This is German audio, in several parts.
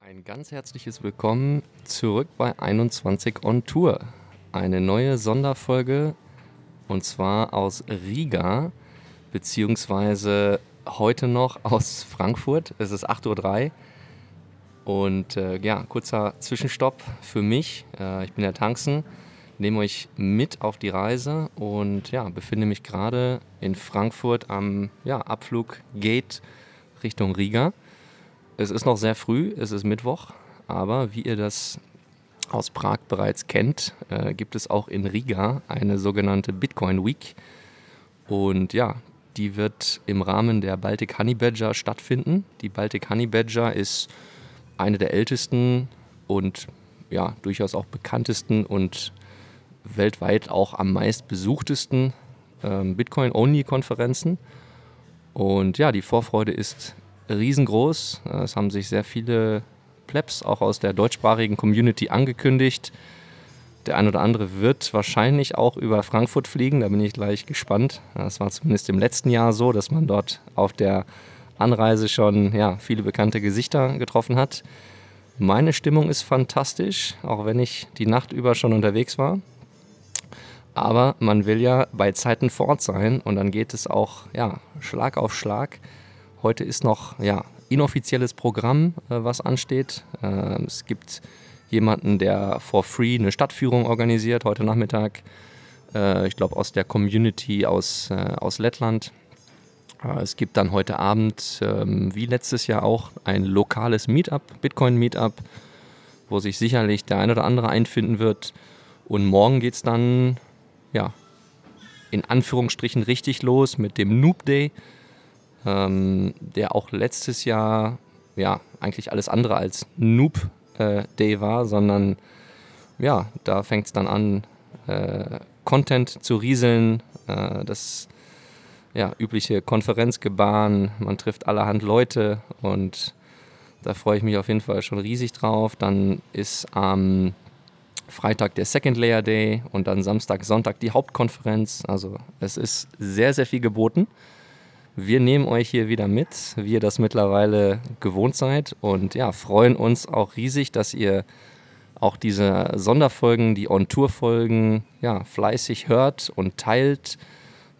Ein ganz herzliches Willkommen zurück bei 21 on Tour. Eine neue Sonderfolge und zwar aus Riga, beziehungsweise heute noch aus Frankfurt. Es ist 8.03 Uhr und äh, ja, kurzer Zwischenstopp für mich. Äh, ich bin der Tanzen, nehme euch mit auf die Reise und ja, befinde mich gerade in Frankfurt am ja, Abfluggate Richtung Riga. Es ist noch sehr früh, es ist Mittwoch, aber wie ihr das aus Prag bereits kennt, äh, gibt es auch in Riga eine sogenannte Bitcoin Week. Und ja, die wird im Rahmen der Baltic Honey Badger stattfinden. Die Baltic Honey Badger ist eine der ältesten und ja, durchaus auch bekanntesten und weltweit auch am meist besuchtesten ähm, Bitcoin-Only-Konferenzen. Und ja, die Vorfreude ist riesengroß. Es haben sich sehr viele Plebs auch aus der deutschsprachigen Community angekündigt. Der ein oder andere wird wahrscheinlich auch über Frankfurt fliegen, da bin ich gleich gespannt. Das war zumindest im letzten Jahr so, dass man dort auf der Anreise schon ja, viele bekannte Gesichter getroffen hat. Meine Stimmung ist fantastisch, auch wenn ich die Nacht über schon unterwegs war. Aber man will ja bei Zeiten vor Ort sein und dann geht es auch ja, Schlag auf Schlag. Heute ist noch ja, inoffizielles Programm, äh, was ansteht. Äh, es gibt jemanden, der for free eine Stadtführung organisiert heute Nachmittag. Äh, ich glaube aus der Community aus, äh, aus Lettland. Äh, es gibt dann heute Abend, ähm, wie letztes Jahr auch, ein lokales Meetup, Bitcoin-Meetup, wo sich sicherlich der ein oder andere einfinden wird. Und morgen geht es dann, ja, in Anführungsstrichen richtig los mit dem Noob Day ähm, der auch letztes Jahr ja eigentlich alles andere als Noob äh, Day war, sondern ja, da fängt es dann an, äh, Content zu rieseln, äh, das ja, übliche Konferenzgebaren, man trifft allerhand Leute und da freue ich mich auf jeden Fall schon riesig drauf. Dann ist am Freitag der Second Layer Day und dann Samstag, Sonntag die Hauptkonferenz. Also es ist sehr, sehr viel geboten. Wir nehmen euch hier wieder mit, wie ihr das mittlerweile gewohnt seid. Und ja, freuen uns auch riesig, dass ihr auch diese Sonderfolgen, die On-Tour-Folgen, ja, fleißig hört und teilt.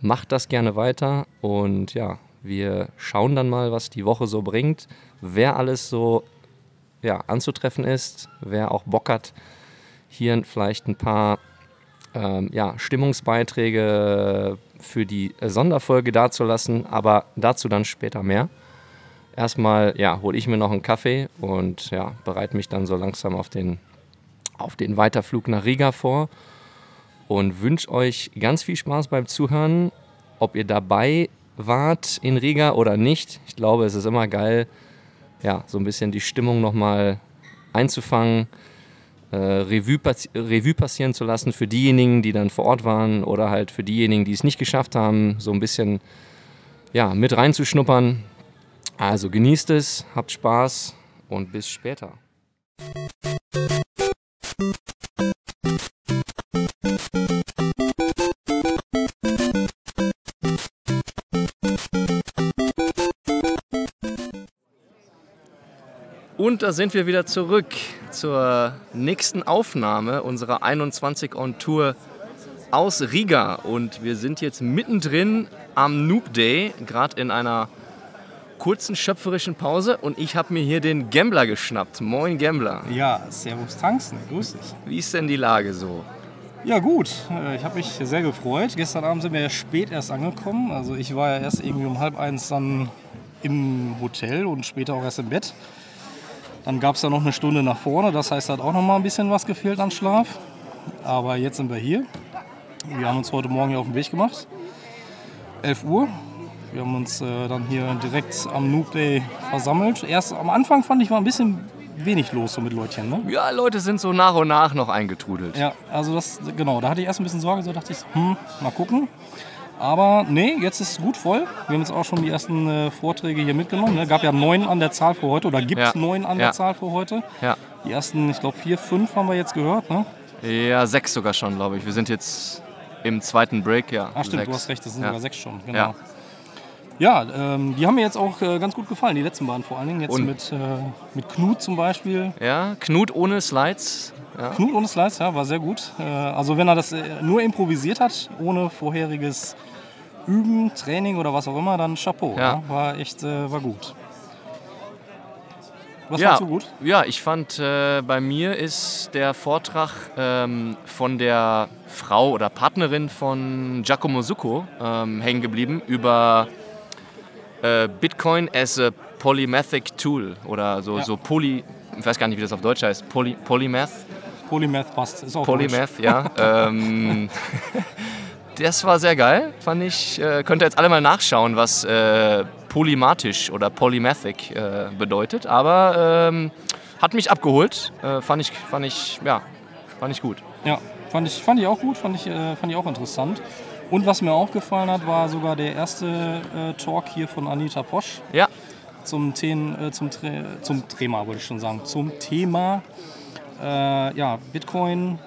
Macht das gerne weiter. Und ja, wir schauen dann mal, was die Woche so bringt, wer alles so ja, anzutreffen ist, wer auch Bock hat, hier vielleicht ein paar ähm, ja, Stimmungsbeiträge für die Sonderfolge dazulassen, aber dazu dann später mehr. Erstmal ja, hole ich mir noch einen Kaffee und ja, bereite mich dann so langsam auf den, auf den Weiterflug nach Riga vor und wünsche euch ganz viel Spaß beim Zuhören. Ob ihr dabei wart in Riga oder nicht, ich glaube, es ist immer geil, ja, so ein bisschen die Stimmung nochmal einzufangen äh, Revue, passi Revue passieren zu lassen für diejenigen, die dann vor Ort waren oder halt für diejenigen, die es nicht geschafft haben, so ein bisschen ja, mit reinzuschnuppern. Also genießt es, habt Spaß und bis später. Und da sind wir wieder zurück zur nächsten Aufnahme unserer 21 on Tour aus Riga. Und wir sind jetzt mittendrin am Noob Day, gerade in einer kurzen schöpferischen Pause. Und ich habe mir hier den Gambler geschnappt. Moin Gambler. Ja, Servus Tanzen, grüß dich. Wie ist denn die Lage so? Ja gut, äh, ich habe mich sehr gefreut. Gestern Abend sind wir ja spät erst angekommen. Also ich war ja erst irgendwie um halb eins dann im Hotel und später auch erst im Bett. Dann gab es ja noch eine Stunde nach vorne, das heißt, hat auch noch mal ein bisschen was gefehlt an Schlaf. Aber jetzt sind wir hier. Wir haben uns heute Morgen hier auf den Weg gemacht. 11 Uhr. Wir haben uns äh, dann hier direkt am Noob Day versammelt. Erst am Anfang fand ich war ein bisschen wenig los so mit Leutchen. Ne? Ja, Leute sind so nach und nach noch eingetrudelt. Ja, also das, genau, da hatte ich erst ein bisschen Sorge, so dachte ich, hm, mal gucken. Aber nee, jetzt ist es gut voll. Wir haben jetzt auch schon die ersten äh, Vorträge hier mitgenommen. Ne? Gab ja neun an der Zahl für heute oder gibt Ja. neun an Ja. der Zahl für heute. Ja. Die ersten, ich glaube, vier, fünf haben wir jetzt gehört. Ne? Ja, sechs sogar schon, glaube ich. Wir sind jetzt im zweiten Break, ja. Ah, stimmt, sechs. du hast recht, das sind ja. sogar sechs schon. Genau. Ja. Ja, ähm, die haben mir jetzt auch äh, ganz gut gefallen, die letzten beiden vor allen Dingen. Jetzt Und- mit, äh, mit Knut zum Beispiel. Ja, Knut ohne Slides. Ja. Knut ohne Slides, ja, war sehr gut. Äh, also wenn er das äh, nur improvisiert hat, ohne vorheriges Üben, Training oder was auch immer, dann Chapeau. Ja. Ja. War echt, äh, war gut. Was ja, fandst du gut? Ja, ich fand, äh, bei mir ist der Vortrag ähm, von der Frau oder Partnerin von Giacomo Succo ähm, hängen geblieben über äh, Bitcoin as a Polymathic Tool oder so, Ja. so Poly, ich weiß gar nicht, wie das auf Deutsch heißt, Poly, Polymath. Polymath passt. Ist auch Polymath, ja. ähm, das war sehr geil, fand ich. Äh, könnt ihr jetzt alle mal nachschauen, was äh, polymatisch oder polymathic äh, bedeutet. Aber ähm, hat mich abgeholt. Äh, fand, ich, fand, ich, ja, fand ich gut. Ja, fand ich, fand ich auch gut, fand ich, äh, fand ich auch interessant. Und was mir auch gefallen hat, war sogar der erste äh, Talk hier von Anita Posch Ja, zum, Ten, zum, Tre zum Thema, wollte ich schon sagen, zum Thema ja, Bitcoin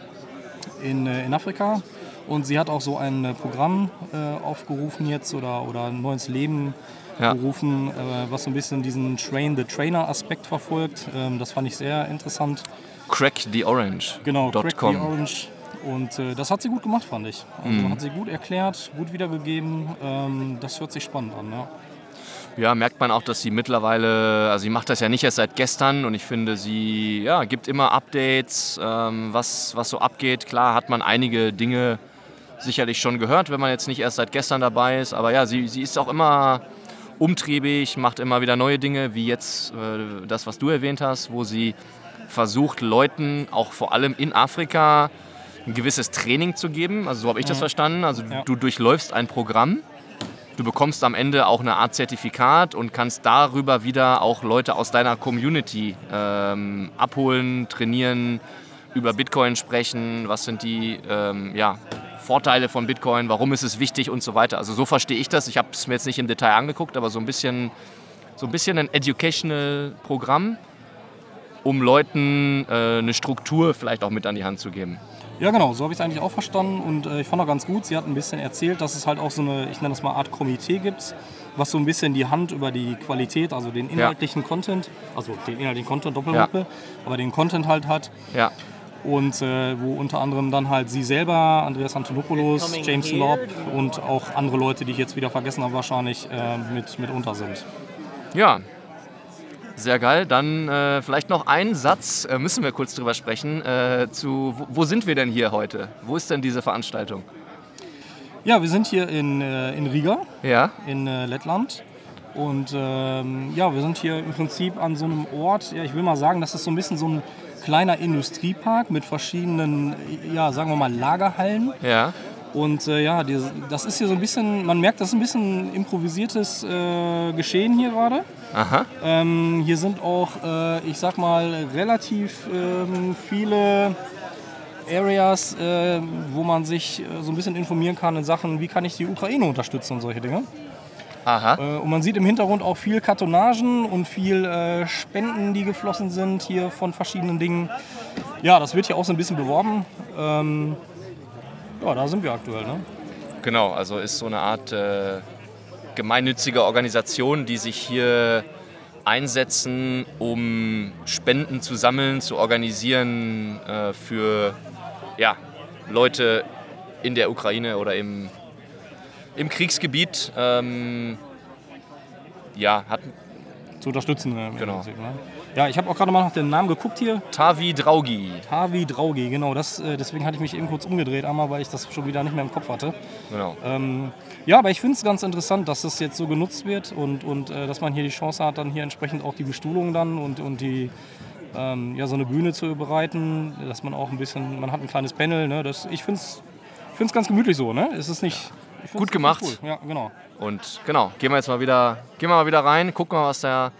in, in Afrika. Und sie hat auch so ein äh, Programm äh, aufgerufen jetzt oder, oder ein neues Leben Ja. gerufen, äh, was so ein bisschen diesen Train-the-Trainer-Aspekt verfolgt. Ähm, das fand ich sehr interessant. cracktheorange.com. Genau, Crack the Orange. Und äh, das hat sie gut gemacht, fand ich. Also Mhm. hat sie gut erklärt, gut wiedergegeben. Ähm, das hört sich spannend an. Ja. Ja, merkt man auch, dass sie mittlerweile, also sie macht das ja nicht erst seit gestern und ich finde, sie ja, gibt immer Updates, ähm, was, was so abgeht. Klar hat man einige Dinge sicherlich schon gehört, wenn man jetzt nicht erst seit gestern dabei ist, aber ja, sie, sie ist auch immer umtriebig, macht immer wieder neue Dinge, wie jetzt äh, das, was du erwähnt hast, wo sie versucht, Leuten auch vor allem in Afrika ein gewisses Training zu geben. Also so habe ich das verstanden. Also Ja. du durchläufst ein Programm Du bekommst am Ende auch eine Art Zertifikat und kannst darüber wieder auch Leute aus deiner Community ähm, abholen, trainieren, über Bitcoin sprechen, was sind die ähm, ja, Vorteile von Bitcoin, warum ist es wichtig und so weiter. Also so verstehe ich das. Ich habe es mir jetzt nicht im Detail angeguckt, aber so ein bisschen, so ein, bisschen ein educational Programm, um Leuten äh, eine Struktur vielleicht auch mit an die Hand zu geben. Ja, genau, so habe ich es eigentlich auch verstanden und äh, ich fand auch ganz gut, sie hat ein bisschen erzählt, dass es halt auch so eine, ich nenne das mal Art Komitee gibt, was so ein bisschen die Hand über die Qualität, also den inhaltlichen Content, also den inhaltlichen Content, Doppelmoppe, aber den Content halt hat Ja, und äh, wo unter anderem dann halt sie selber, Andreas Antonopoulos, James Lobb und auch andere Leute, die ich jetzt wieder vergessen habe wahrscheinlich, äh, mit, mit unter sind. Ja, sehr geil. Dann äh, vielleicht noch einen Satz, äh, müssen wir kurz drüber sprechen, äh, zu wo, wo sind wir denn hier heute? Wo ist denn diese Veranstaltung? Ja, wir sind hier in, äh, in Riga. Ja, in äh, Lettland. Und ähm, ja, wir sind hier im Prinzip an so einem Ort, ja, ich will mal sagen, das ist so ein bisschen so ein kleiner Industriepark mit verschiedenen, ja, sagen wir mal, Lagerhallen. ja, Und äh, ja, die, das ist hier so ein bisschen, man merkt, das ist ein bisschen improvisiertes äh, Geschehen hier gerade. aha, Ähm, hier sind auch, äh, ich sag mal, relativ ähm, viele Areas, äh, wo man sich äh, so ein bisschen informieren kann in Sachen, wie kann ich die Ukraine unterstützen und solche Dinge. Aha. Äh, Und man sieht im Hintergrund auch viel Kartonagen und viel äh, Spenden, die geflossen sind hier von verschiedenen Dingen. Ja, das wird hier auch so ein bisschen beworben. Ähm, ja, da sind wir aktuell. Ne? Genau, also ist so eine Art äh, gemeinnützige Organisation, die sich hier einsetzen, um Spenden zu sammeln, zu organisieren äh, für ja, Leute in der Ukraine oder im, im Kriegsgebiet. Ähm, ja, hat Zu unterstützen. Äh, Genau. Prinzip, ne? Ja, ich habe auch gerade mal nach dem Namen geguckt hier. Tavi Draugi. Tavi Draugi, genau. Das, äh, deswegen hatte ich mich eben kurz umgedreht, einmal, weil ich das schon wieder nicht mehr im Kopf hatte. Genau. Ähm, ja, aber ich finde es ganz interessant, dass das jetzt so genutzt wird und, und äh, dass man hier die Chance hat, dann hier entsprechend auch die Bestuhlung dann und, und die, ähm, ja, so eine Bühne zu bereiten, dass man auch ein bisschen, man hat ein kleines Panel, ne? das, ich finde es ganz gemütlich so, ne? Es ist nicht... ich find's- Gut gemacht. Cool. Ja, genau. Und genau, gehen wir jetzt mal wieder, gehen wir mal wieder rein, gucken mal, was der,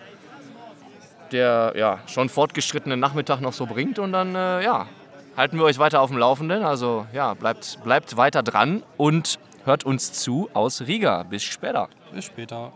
der ja, schon fortgeschrittene Nachmittag noch so bringt und dann äh, ja, halten wir euch weiter auf dem Laufenden. Also ja, bleibt, bleibt weiter dran und hört uns zu aus Riga. Bis später. Bis später.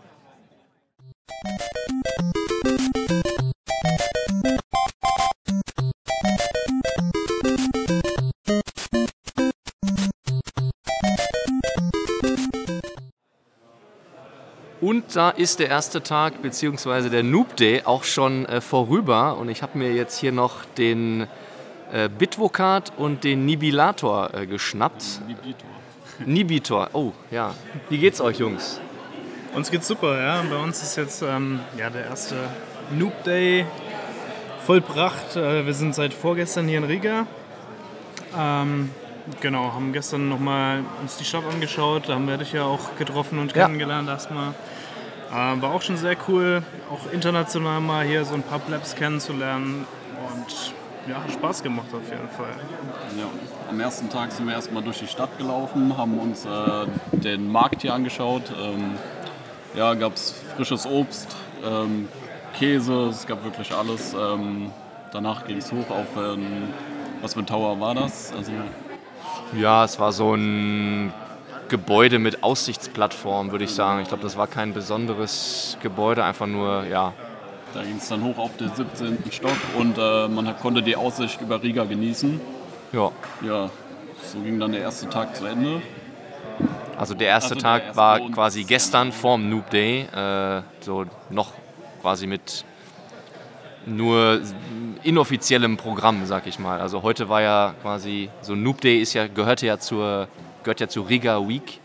Und da ist der erste Tag bzw. der Noob Day auch schon äh, vorüber und ich habe mir jetzt hier noch den äh, Bitvocat und den Nibilator äh, geschnappt. Nibitor. Nibitor, oh ja. Wie geht's euch, Jungs? Uns geht's super, ja. Bei uns ist jetzt ähm, ja, der erste Noob Day vollbracht. Äh, wir sind seit vorgestern hier in Riga. Ähm, genau, haben gestern nochmal uns die Stadt angeschaut. Da haben wir dich ja auch getroffen und Ja. kennengelernt erstmal. Ähm, war auch schon sehr cool, auch international mal hier so ein paar Plebs kennenzulernen. Und ja, hat Spaß gemacht auf jeden Fall. Ja. Am ersten Tag sind wir erstmal durch die Stadt gelaufen, haben uns äh, den Markt hier angeschaut. Ähm, ja, gab es frisches Obst, ähm, Käse, es gab wirklich alles. Ähm, danach ging es hoch auf, ähm, was für ein Tower war das? Also, Ja, es war so ein Gebäude mit Aussichtsplattform, würde ich sagen. Ich glaube, das war kein besonderes Gebäude, einfach nur, ja, da ging es dann hoch auf den 17. Stock und äh, man konnte die Aussicht über Riga genießen. ja. Ja, so ging dann der erste Tag zu Ende. Also der erste Also der Tag erste war quasi gestern vorm Noob Day, äh, so noch quasi mit nur inoffiziellem Programm, sag ich mal. Also heute war ja quasi so Noob Day ist ja gehörte ja zur gehört ja zur Riga Week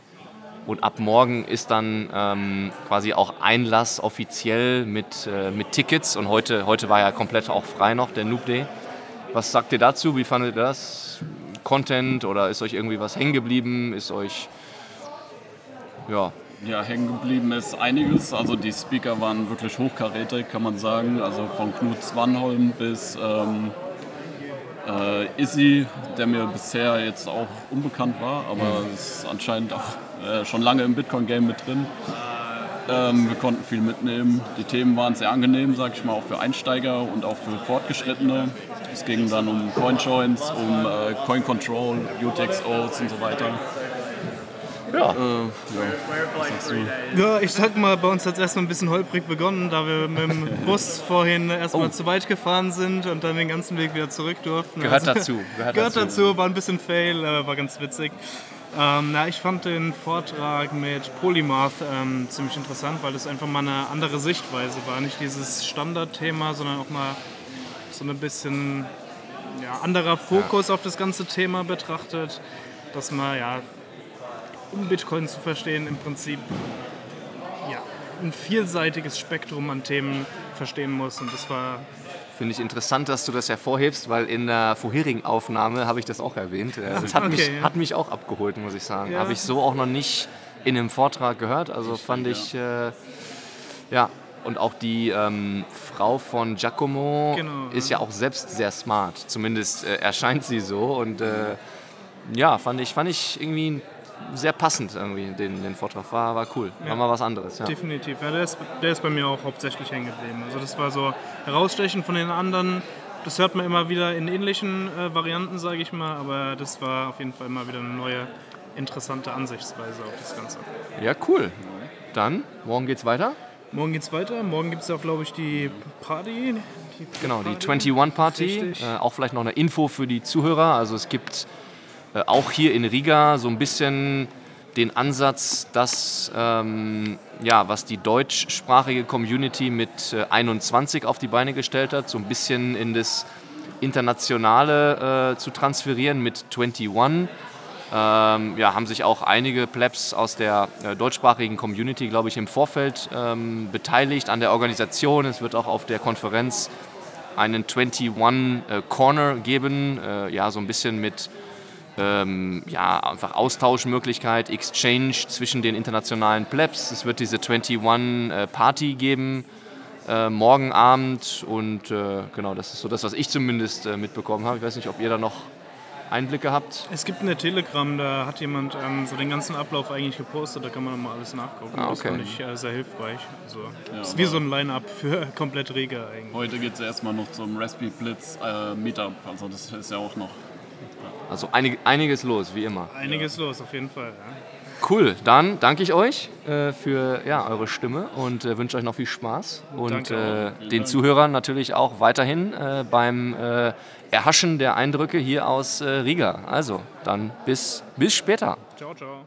und ab morgen ist dann ähm, quasi auch Einlass offiziell mit, äh, mit Tickets und heute heute war ja komplett auch frei noch der Noob Day. Was sagt ihr dazu? Wie fandet ihr das? Content oder ist euch irgendwie was hängen geblieben? Ist euch ja, Ja, hängen geblieben ist einiges. Also die Speaker waren wirklich hochkarätig, kann man sagen. Also von Knut Swanholm bis ähm, äh, Izzy, der mir bisher jetzt auch unbekannt war, aber ist anscheinend auch äh, schon lange im Bitcoin-Game mit drin. Ähm, wir konnten viel mitnehmen. Die Themen waren sehr angenehm, sag ich mal, auch für Einsteiger und auch für Fortgeschrittene. Es ging dann um Coinjoins, um äh, Coin Control, UTXOs und so weiter. Ja. Äh, ja? Ja, ich sag mal, bei uns hat es erstmal ein bisschen holprig begonnen, da wir mit dem Bus vorhin erstmal Oh. zu weit gefahren sind und dann den ganzen Weg wieder zurück durften. Gehört Also- dazu, gehört Gehört dazu. dazu, war ein bisschen fail, äh, war ganz witzig. Ähm, na, ich fand den Vortrag mit Polymath ähm, ziemlich interessant, weil es einfach mal eine andere Sichtweise war. Nicht dieses Standardthema, sondern auch mal so ein bisschen ja, anderer Fokus auf das ganze Thema betrachtet. Dass man ja, um Bitcoin zu verstehen, im Prinzip ja, ein vielseitiges Spektrum an Themen verstehen muss. Und das war Finde ich interessant, dass du das hervorhebst, weil in der vorherigen Aufnahme habe ich das auch erwähnt. Äh, Das hat, mich, Okay, ja. hat mich auch abgeholt, muss ich sagen. Ja. Habe ich so auch noch nicht in einem Vortrag gehört. Also fand ich, äh, ja. Und auch die ähm, Frau von Giacomo Genau, ist ja auch selbst sehr smart. Zumindest äh, erscheint sie so. Und äh, ja, fand ich, fand ich irgendwie sehr passend irgendwie, den, den Vortrag. War, war cool. War Ja. mal was anderes. Ja. definitiv, ja, der, ist, der ist bei mir auch hauptsächlich hängen geblieben. Also das war so herausstechen von den anderen. Das hört man immer wieder in ähnlichen äh, Varianten, sage ich mal. Aber das war auf jeden Fall mal wieder eine neue, interessante Ansichtsweise auf das Ganze. ja, cool. Dann, morgen geht's weiter. Morgen geht's weiter. Morgen gibt es auch, glaube ich, die Party. Die Genau, die Party. 21 Party. Äh, auch vielleicht noch eine Info für die Zuhörer. Also es gibt äh, auch hier in Riga so ein bisschen den Ansatz, dass ähm, ja, was die deutschsprachige Community mit äh, 21 auf die Beine gestellt hat, so ein bisschen in das Internationale äh, zu transferieren mit 21. Ähm, ja, haben sich auch einige Plebs aus der äh, deutschsprachigen Community, glaube ich, im Vorfeld ähm, beteiligt an der Organisation. Es wird auch auf der Konferenz einen 21 äh, Corner geben, äh, ja, so ein bisschen mit ähm, ja, einfach Austauschmöglichkeit, Exchange zwischen den internationalen Plebs. Es wird diese 21 äh, Party geben äh, morgen Abend und äh, genau, das ist so das, was ich zumindest äh, mitbekommen habe. Ich weiß nicht, ob ihr da noch Einblicke habt. Es gibt eine Telegram, da hat jemand ähm, so den ganzen Ablauf eigentlich gepostet, da kann man nochmal alles nachgucken. Ah, Das okay. fand ich äh, sehr hilfreich. Also, Ja, ist wie so ein Line-Up für komplett Riga eigentlich. Heute geht es erstmal noch zum Raspberry Blitz äh, Meetup. Also das ist ja auch noch. Also einig, einiges los, wie immer. Einiges los, auf jeden Fall. Ja. Cool, dann danke ich euch äh, für ja, eure Stimme und äh, wünsche euch noch viel Spaß. Und äh, den Zuhörern natürlich auch weiterhin äh, beim äh, Erhaschen der Eindrücke hier aus äh, Riga. Also, dann bis, bis später. Ciao, ciao.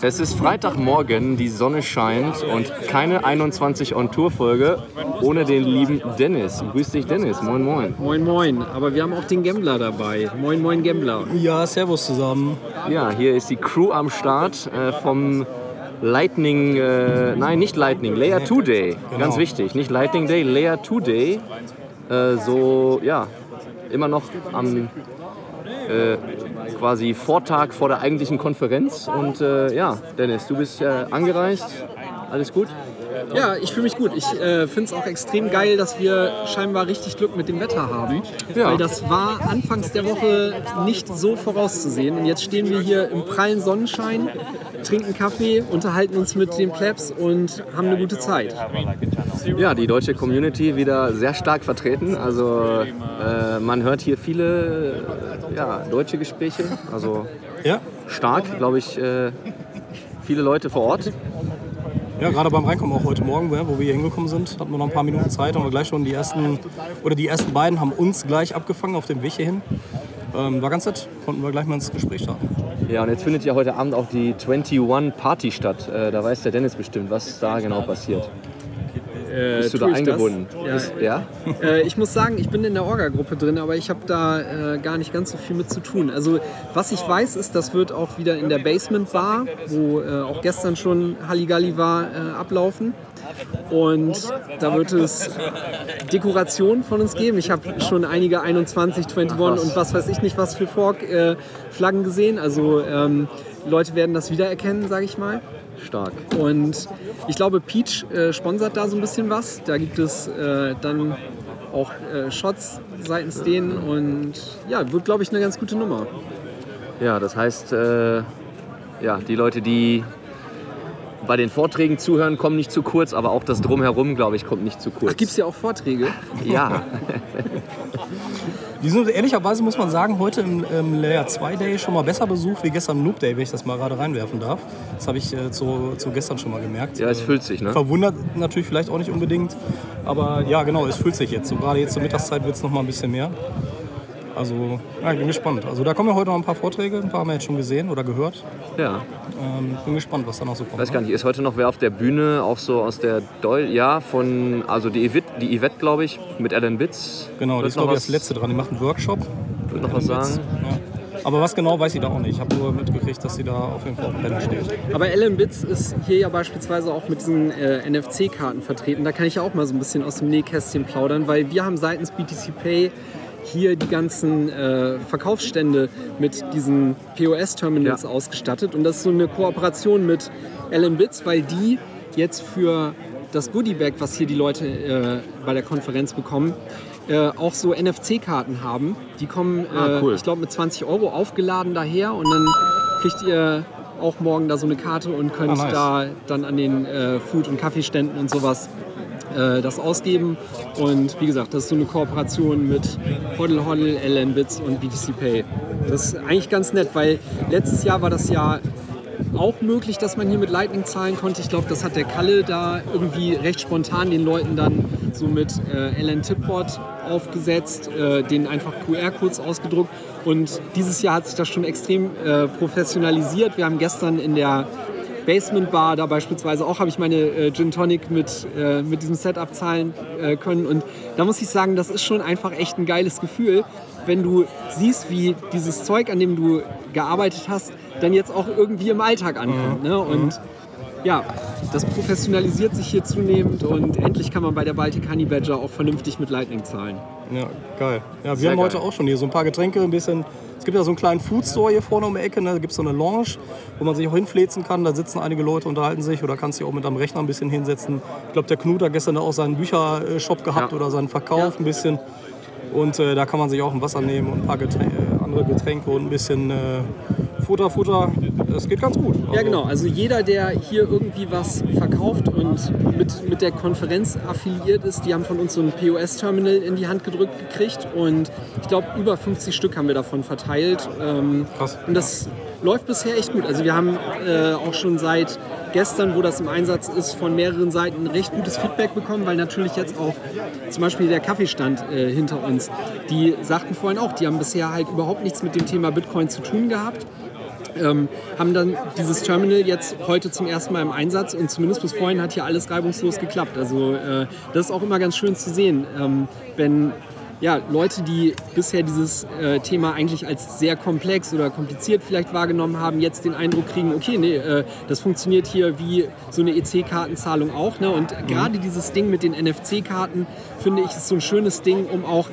Es ist Freitagmorgen, die Sonne scheint und keine 21 On-Tour-Folge ohne den lieben Dennis. Grüß dich, Dennis. Moin, moin. Moin Moin, aber wir haben auch den Gambler dabei. Moin Moin Gambler. Ja, servus zusammen. Ja, hier ist die Crew am Start äh, vom Lightning, äh, nein, nicht Lightning, Layer 2 Day. Ganz wichtig, nicht Lightning Day, Layer 2 Day. Äh, so, ja, immer noch am äh, quasi Vortag vor der eigentlichen Konferenz. Und äh, ja, Dennis, du bist äh, angereist. Alles gut? Ja, ich fühle mich gut. Ich äh, finde es auch extrem geil, dass wir scheinbar richtig Glück mit dem Wetter haben. Ja. Weil das war anfangs der Woche nicht so vorauszusehen. Und jetzt stehen wir hier im prallen Sonnenschein, trinken Kaffee, unterhalten uns mit den Plebs und haben eine gute Zeit. Ja, die deutsche Community wieder sehr stark vertreten. Also äh, man hört hier viele äh, ja, deutsche Gespräche. Also Ja? stark, glaube ich, äh, viele Leute vor Ort. Ja, gerade beim Reinkommen auch heute Morgen, wo wir hier hingekommen sind, hatten wir noch ein paar Minuten Zeit, haben wir gleich schon die ersten, oder die ersten beiden haben uns gleich abgefangen auf dem Weg hierhin. Ähm, war ganz nett, konnten wir gleich mal ins Gespräch starten. Ja, und jetzt findet ja heute Abend auch die 21 Party statt. Äh, da weiß der Dennis bestimmt, was da genau passiert. Äh, Bist du da das? eingebunden? Ja. Ja? Äh, ich muss sagen, ich bin in der Orga-Gruppe drin, aber ich habe da äh, gar nicht ganz so viel mit zu tun. Also was ich weiß, ist, das wird auch wieder in der Basement Bar, wo äh, auch gestern schon Halligalli war, äh, ablaufen. Und da wird es Dekoration von uns geben. Ich habe schon einige 21, 21 und was weiß ich nicht was für Fork-Flaggen gesehen. Also ähm, Leute werden das wiedererkennen, sage ich mal. Stark. Und ich glaube, Peach äh, sponsert da so ein bisschen was. Da gibt es äh, dann auch äh, Shots seitens denen und ja, wird, glaube ich, eine ganz gute Nummer. Ja, das heißt, äh, ja, die Leute, die bei den Vorträgen zuhören, kommen nicht zu kurz, aber auch das Drumherum, glaube ich, kommt nicht zu kurz. Gibt es ja auch Vorträge? Ja, Die sind ehrlicherweise, muss man sagen, heute im, im Layer 2 Day schon mal besser besucht wie gestern im Noob Day, wenn ich das mal gerade reinwerfen darf. Das habe ich äh, zu, zu gestern schon mal gemerkt. ja, es füllt sich, ne? Verwundert natürlich vielleicht auch nicht unbedingt, aber ja, genau, es fühlt sich jetzt. So gerade jetzt zur Mittagszeit wird es noch mal ein bisschen mehr. Also, ja, ich bin gespannt. Also da kommen ja heute noch ein paar Vorträge, ein paar haben wir jetzt schon gesehen oder gehört. Ja. Ähm, bin gespannt, was da noch so kommt. Weiß gar nicht, ist heute noch wer auf der Bühne, auch so aus der Deu ja, von, also die Yvette, die Yvette glaube ich, mit Alan Bitz. Genau, die ist noch glaube ich das letzte dran. Die macht einen Workshop. Wird noch was sagen? Ja. Aber was genau weiß ich da auch nicht. Ich habe nur mitgekriegt, dass sie da auf jeden Fall auf dem Panel steht. Aber Alan Bitz ist hier ja beispielsweise auch mit diesen äh, NFC-Karten vertreten. Da kann ich ja auch mal so ein bisschen aus dem Nähkästchen plaudern, weil wir haben seitens BTC Pay hier die ganzen äh, Verkaufsstände mit diesen POS-Terminals Ja. ausgestattet. Und das ist so eine Kooperation mit Alan Bitz, weil die jetzt für das Goodie-Bag, was hier die Leute äh, bei der Konferenz bekommen, äh, auch so NFC-Karten haben. Die kommen, äh, Ah, cool. ich glaube, mit 20 Euro aufgeladen daher und dann kriegt ihr auch morgen da so eine Karte und könnt Ah, nice. da dann an den äh, Food- und Kaffeeständen und sowas äh, das ausgeben. Und wie gesagt, das ist so eine Kooperation mit Hoddle Hoddle, LN Bits und BTC Pay. Das ist eigentlich ganz nett, weil letztes Jahr war das ja auch möglich, dass man hier mit Lightning zahlen konnte. Ich glaube, das hat der Kalle da irgendwie recht spontan den Leuten dann so mit äh, LN Tipboard aufgesetzt, äh, denen einfach QR-Codes ausgedruckt. Und dieses Jahr hat sich das schon extrem äh, professionalisiert. Wir haben gestern in der Basement Bar da beispielsweise auch habe ich meine äh, Gin Tonic mit, äh, mit diesem Setup zahlen äh, können. Und da muss ich sagen, das ist schon einfach echt ein geiles Gefühl, wenn du siehst, wie dieses Zeug, an dem du gearbeitet hast, dann jetzt auch irgendwie im Alltag ankommt. Ne? Und ja, das professionalisiert sich hier zunehmend und endlich kann man bei der Baltic Honey Badger auch vernünftig mit Lightning zahlen. Ja, geil. Ja, wir Sehr haben heute geil. auch schon hier so ein paar Getränke, ein bisschen. Es gibt ja so einen kleinen Food Store hier vorne um die Ecke, ne? da gibt es so eine Lounge, wo man sich auch hinfläzen kann. Da sitzen einige Leute, unterhalten sich oder kannst dich auch mit am Rechner ein bisschen hinsetzen. Ich glaube, der Knut hat gestern auch seinen Büchershop gehabt Ja. oder seinen Verkauf ein bisschen. Und äh, da kann man sich auch ein Wasser nehmen und ein paar Getränke, äh, andere Getränke und ein bisschen äh, Futter, Futter. es geht ganz gut. Ja, genau. Also jeder, der hier irgendwie was verkauft und mit, mit der Konferenz affiliiert ist, die haben von uns so ein POS-Terminal in die Hand gedrückt gekriegt und ich glaube, über 50 Stück haben wir davon verteilt. Ähm, Krass. Und das läuft bisher echt gut. Also wir haben äh, auch schon seit gestern, wo das im Einsatz ist, von mehreren Seiten recht gutes Feedback bekommen, weil natürlich jetzt auch zum Beispiel der Kaffeestand äh, hinter uns, die sagten vorhin auch, die haben bisher halt überhaupt nichts mit dem Thema Bitcoin zu tun gehabt. Ähm, haben dann dieses Terminal jetzt heute zum ersten Mal im Einsatz und zumindest bis vorhin hat hier alles reibungslos geklappt. Also äh, das ist auch immer ganz schön zu sehen, ähm, wenn ja, Leute, die bisher dieses äh, Thema eigentlich als sehr komplex oder kompliziert vielleicht wahrgenommen haben, jetzt den Eindruck kriegen, okay, nee, äh, das funktioniert hier wie so eine EC-Kartenzahlung auch. Ne? Und gerade dieses Ding mit den NFC-Karten, finde ich, ist so ein schönes Ding, um auch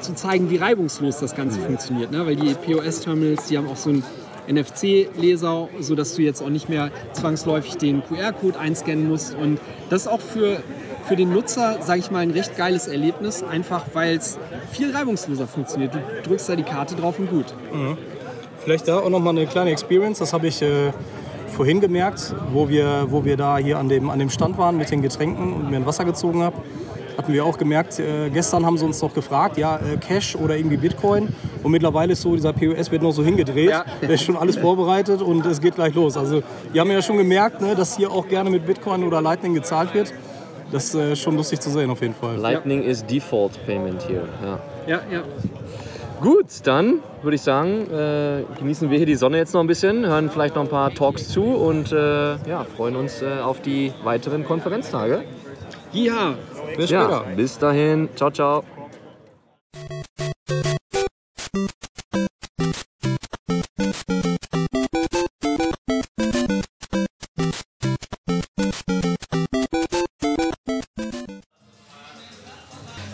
zu zeigen, wie reibungslos das Ganze funktioniert. Ne? Weil die POS-Terminals, die haben auch so einen NFC-Leser, sodass du jetzt auch nicht mehr zwangsläufig den QR-Code einscannen musst. Und das ist auch für, für den Nutzer, sage ich mal, ein recht geiles Erlebnis, einfach weil es viel reibungsloser funktioniert. Du drückst da die Karte drauf und gut. Vielleicht da auch nochmal eine kleine Experience, das habe ich äh, vorhin gemerkt, wo wir, wo wir da hier an dem, an dem Stand waren mit den Getränken und mir ein Wasser gezogen habe. Hatten wir auch gemerkt, äh, gestern haben sie uns doch gefragt, ja, äh, Cash oder irgendwie Bitcoin. Und mittlerweile ist so, dieser POS wird noch so hingedreht. Ja. Da ist schon alles vorbereitet und es geht gleich los. Also, die haben ja schon gemerkt, ne, dass hier auch gerne mit Bitcoin oder Lightning gezahlt wird. Das ist äh, schon lustig zu sehen, auf jeden Fall. Lightning is Default Payment hier. Ja. Ja, ja. Gut, dann würde ich sagen, äh, genießen wir hier die Sonne jetzt noch ein bisschen, hören vielleicht noch ein paar Talks zu und äh, ja, freuen uns äh, auf die weiteren Konferenztage. Ja, Bis Ja, später. bis dahin. Ciao, ciao.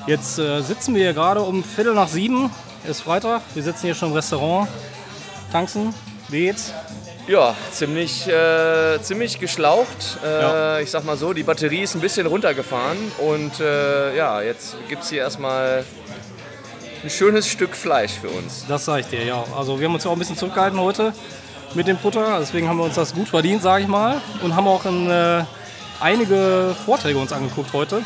Jetzt äh, sitzen wir hier gerade um Viertel nach sieben. Ist Freitag. Wir sitzen hier schon im Restaurant. Tanksen. Wie geht's? Ja, ziemlich, äh, ziemlich geschlaucht. Äh, Ja. Ich sag mal so, die Batterie ist ein bisschen runtergefahren und äh, ja, jetzt gibt es hier erstmal ein schönes Stück Fleisch für uns. Das sag ich dir, ja. Also wir haben uns ja auch ein bisschen zurückgehalten heute mit dem Futter. Deswegen haben wir uns das gut verdient, sage ich mal. Und haben auch ein, äh, einige Vorträge uns angeguckt heute.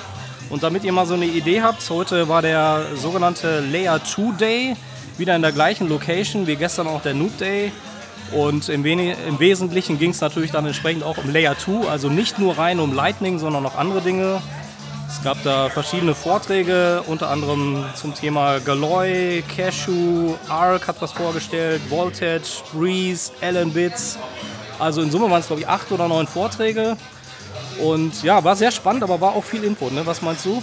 Und damit ihr mal so eine Idee habt, heute war der sogenannte Layer 2 Day. Wieder in der gleichen Location wie gestern auch der Noob Day. Und im, im Wesentlichen ging es natürlich dann entsprechend auch um Layer 2, also nicht nur rein um Lightning, sondern auch andere Dinge. Es gab da verschiedene Vorträge, unter anderem zum Thema Galoy, Cashew, Arc hat was vorgestellt, Voltage, Breeze, Allen Bits. Also in Summe waren es glaube ich acht oder neun Vorträge. Und ja, war sehr spannend, aber war auch viel Input. Ne? Was meinst du?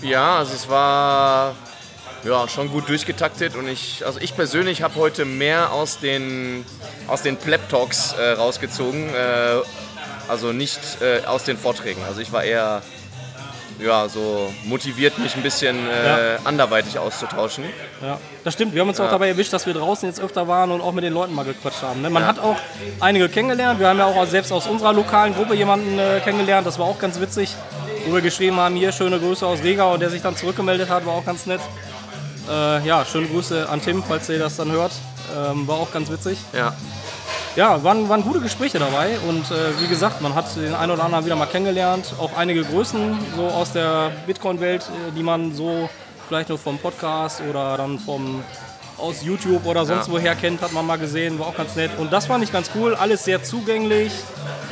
Ja, also es war ja, schon gut durchgetaktet und ich, also ich persönlich habe heute mehr aus den, aus den Pleb Talks äh, rausgezogen, äh, also nicht äh, aus den Vorträgen. Also ich war eher ja, so motiviert, mich ein bisschen äh, Ja. anderweitig auszutauschen. Ja, das stimmt. Wir haben uns auch dabei erwischt, dass wir draußen jetzt öfter waren und auch mit den Leuten mal gequatscht haben. Ne? Man hat auch einige kennengelernt. Wir haben ja auch selbst aus unserer lokalen Gruppe jemanden äh, kennengelernt. Das war auch ganz witzig. Wo wir geschrieben haben, hier schöne Grüße aus Riga und der sich dann zurückgemeldet hat, war auch ganz nett. Äh, ja, schöne Grüße an Tim, falls ihr das dann hört. Ähm, war auch ganz witzig. Ja. Ja, waren, waren gute Gespräche dabei und äh, wie gesagt, man hat den einen oder anderen wieder mal kennengelernt. Auch einige Größen so aus der Bitcoin-Welt, äh, die man so vielleicht nur vom Podcast oder dann vom aus YouTube oder sonst Ja. woher kennt, hat man mal gesehen, war auch ganz nett. Und das fand ich ganz cool, alles sehr zugänglich,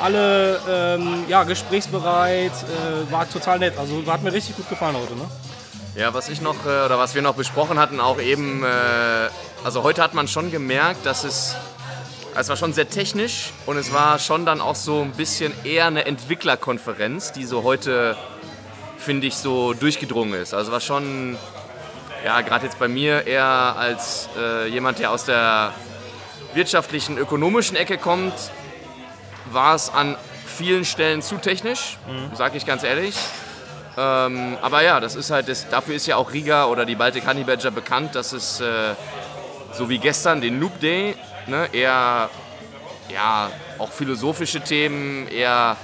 alle ähm, ja, gesprächsbereit, äh, war total nett. Also hat mir richtig gut gefallen heute. Ne? Ja, was ich noch, äh, oder was wir noch besprochen hatten, auch eben, äh, also heute hat man schon gemerkt, dass es, es war schon sehr technisch und es war schon dann auch so ein bisschen eher eine Entwicklerkonferenz, die so heute, finde ich, so durchgedrungen ist. Also war schon, ja, gerade jetzt bei mir eher als äh, jemand, der aus der wirtschaftlichen, ökonomischen Ecke kommt, war es an vielen Stellen zu technisch, sage ich ganz ehrlich. Ähm, aber ja, das ist halt, das, dafür ist ja auch Riga oder die Baltic Honey Badger bekannt, dass es äh, so wie gestern den Noob Day ne, eher ja, auch philosophische Themen, eher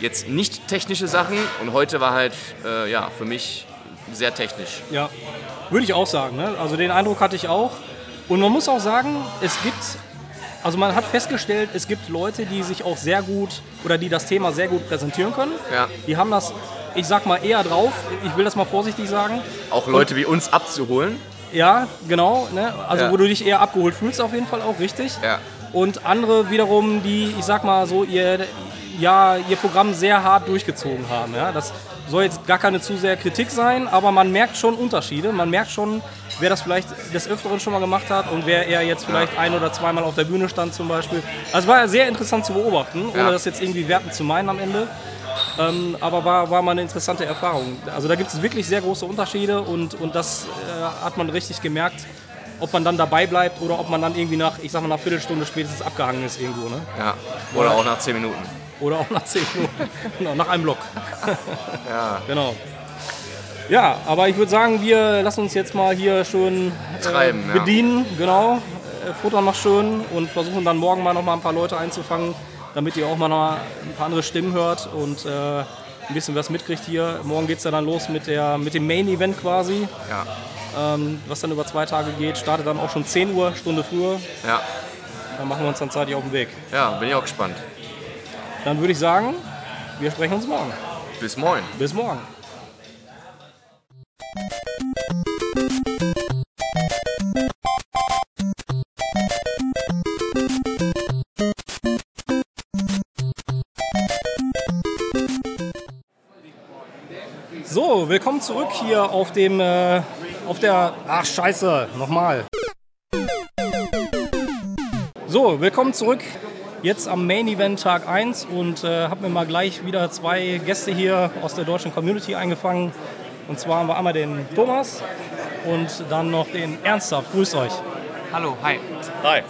jetzt nicht technische Sachen und heute war halt äh, ja, für mich sehr technisch. Ja, würde ich auch sagen. Ne? Also den Eindruck hatte ich auch. Und man muss auch sagen, es gibt also man hat festgestellt, es gibt Leute, die sich auch sehr gut oder die das Thema sehr gut präsentieren können. Ja. Die haben das, ich sag mal, eher drauf. Ich will das mal vorsichtig sagen. Auch Leute wie uns abzuholen. Ja, genau. Ne? Also Ja. wo du dich eher abgeholt fühlst, auf jeden Fall auch richtig. Ja. Und andere wiederum, die, ich sag mal so, ihr, ja, ihr Programm sehr hart durchgezogen haben. Ja? Das soll jetzt gar keine zu sehr Kritik sein, aber man merkt schon Unterschiede. Man merkt schon, wer das vielleicht des Öfteren schon mal gemacht hat und wer eher jetzt vielleicht ein oder zweimal auf der Bühne stand zum Beispiel. Also war sehr interessant zu beobachten, ohne Ja. das jetzt irgendwie werten zu meinen am Ende. Ähm, aber war, war mal eine interessante Erfahrung. Also da gibt es wirklich sehr große Unterschiede und, und das äh, hat man richtig gemerkt, ob man dann dabei bleibt oder ob man dann irgendwie nach, ich sag mal, nach Viertelstunde spätestens abgehangen ist irgendwo. Ne? Ja. Oder auch nach 10 Minuten. Oder auch nach 10 Minuten. genau, nach einem Block. Ja. Genau. Ja, aber ich würde sagen, wir lassen uns jetzt mal hier schön äh, Treiben, ja. bedienen. Genau. Äh, futtern noch schön und versuchen dann morgen mal noch mal ein paar Leute einzufangen, damit ihr auch mal noch ein paar andere Stimmen hört und äh, ein bisschen was mitkriegt hier. Morgen geht es ja dann los mit, der, mit dem Main-Event quasi, Ja. ähm, was dann über zwei Tage geht. Startet dann auch schon 10 Uhr, Stunde früher. Ja. Dann machen wir uns dann zeitig auf den Weg. Ja, bin ich auch gespannt. Dann würde ich sagen, wir sprechen uns morgen. Bis morgen. Bis morgen. So, willkommen zurück hier auf dem, äh, auf der, ach scheiße, nochmal. So, willkommen zurück. Jetzt am Main Event Tag 1 und äh, habe mir mal gleich wieder zwei Gäste hier aus der deutschen Community eingefangen. Und zwar haben wir einmal den Thomas und dann noch den Ernsthaft. Grüßt euch. Hallo, hi. Hi.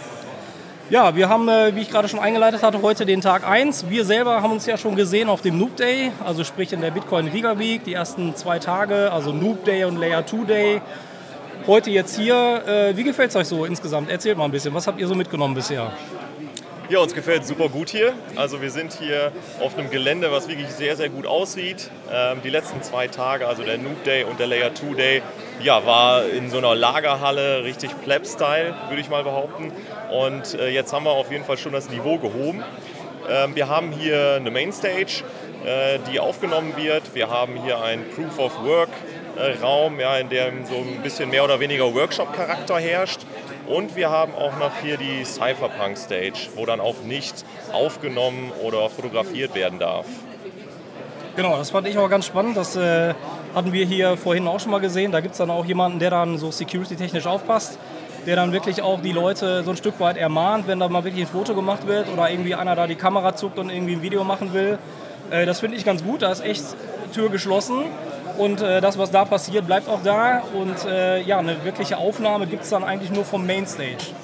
Ja, wir haben, äh, wie ich gerade schon eingeleitet hatte, heute den Tag 1. Wir selber haben uns ja schon gesehen auf dem Noob Day, also sprich in der Bitcoin Riga Week, die ersten zwei Tage, also Noob Day und Layer 2 Day. Heute jetzt hier. Äh, wie gefällt es euch so insgesamt? Erzählt mal ein bisschen, was habt ihr so mitgenommen bisher? Ja, uns gefällt super gut hier. Also wir sind hier auf einem Gelände, was wirklich sehr, sehr gut aussieht. Ähm, die letzten zwei Tage, also der Noob Day und der Layer 2 Day, ja, war in so einer Lagerhalle richtig Pleb-Style, würde ich mal behaupten. Und äh, jetzt haben wir auf jeden Fall schon das Niveau gehoben. Ähm, wir haben hier eine Mainstage, äh, die aufgenommen wird. Wir haben hier einen Proof of Work äh, Raum, ja, in dem so ein bisschen mehr oder weniger Workshop-Charakter herrscht. Und wir haben auch noch hier die Cypherpunk Stage, wo dann auch nicht aufgenommen oder fotografiert werden darf. Genau, das fand ich auch ganz spannend. Das äh, hatten wir hier vorhin auch schon mal gesehen. Da gibt es dann auch jemanden, der dann so security-technisch aufpasst, der dann wirklich auch die Leute so ein Stück weit ermahnt, wenn da mal wirklich ein Foto gemacht wird oder irgendwie einer da die Kamera zuckt und irgendwie ein Video machen will. Äh, das finde ich ganz gut. Da ist echt Tür geschlossen. Und äh, das, was da passiert, bleibt auch da. Und äh, ja, eine wirkliche Aufnahme gibt es dann eigentlich nur vom Mainstage.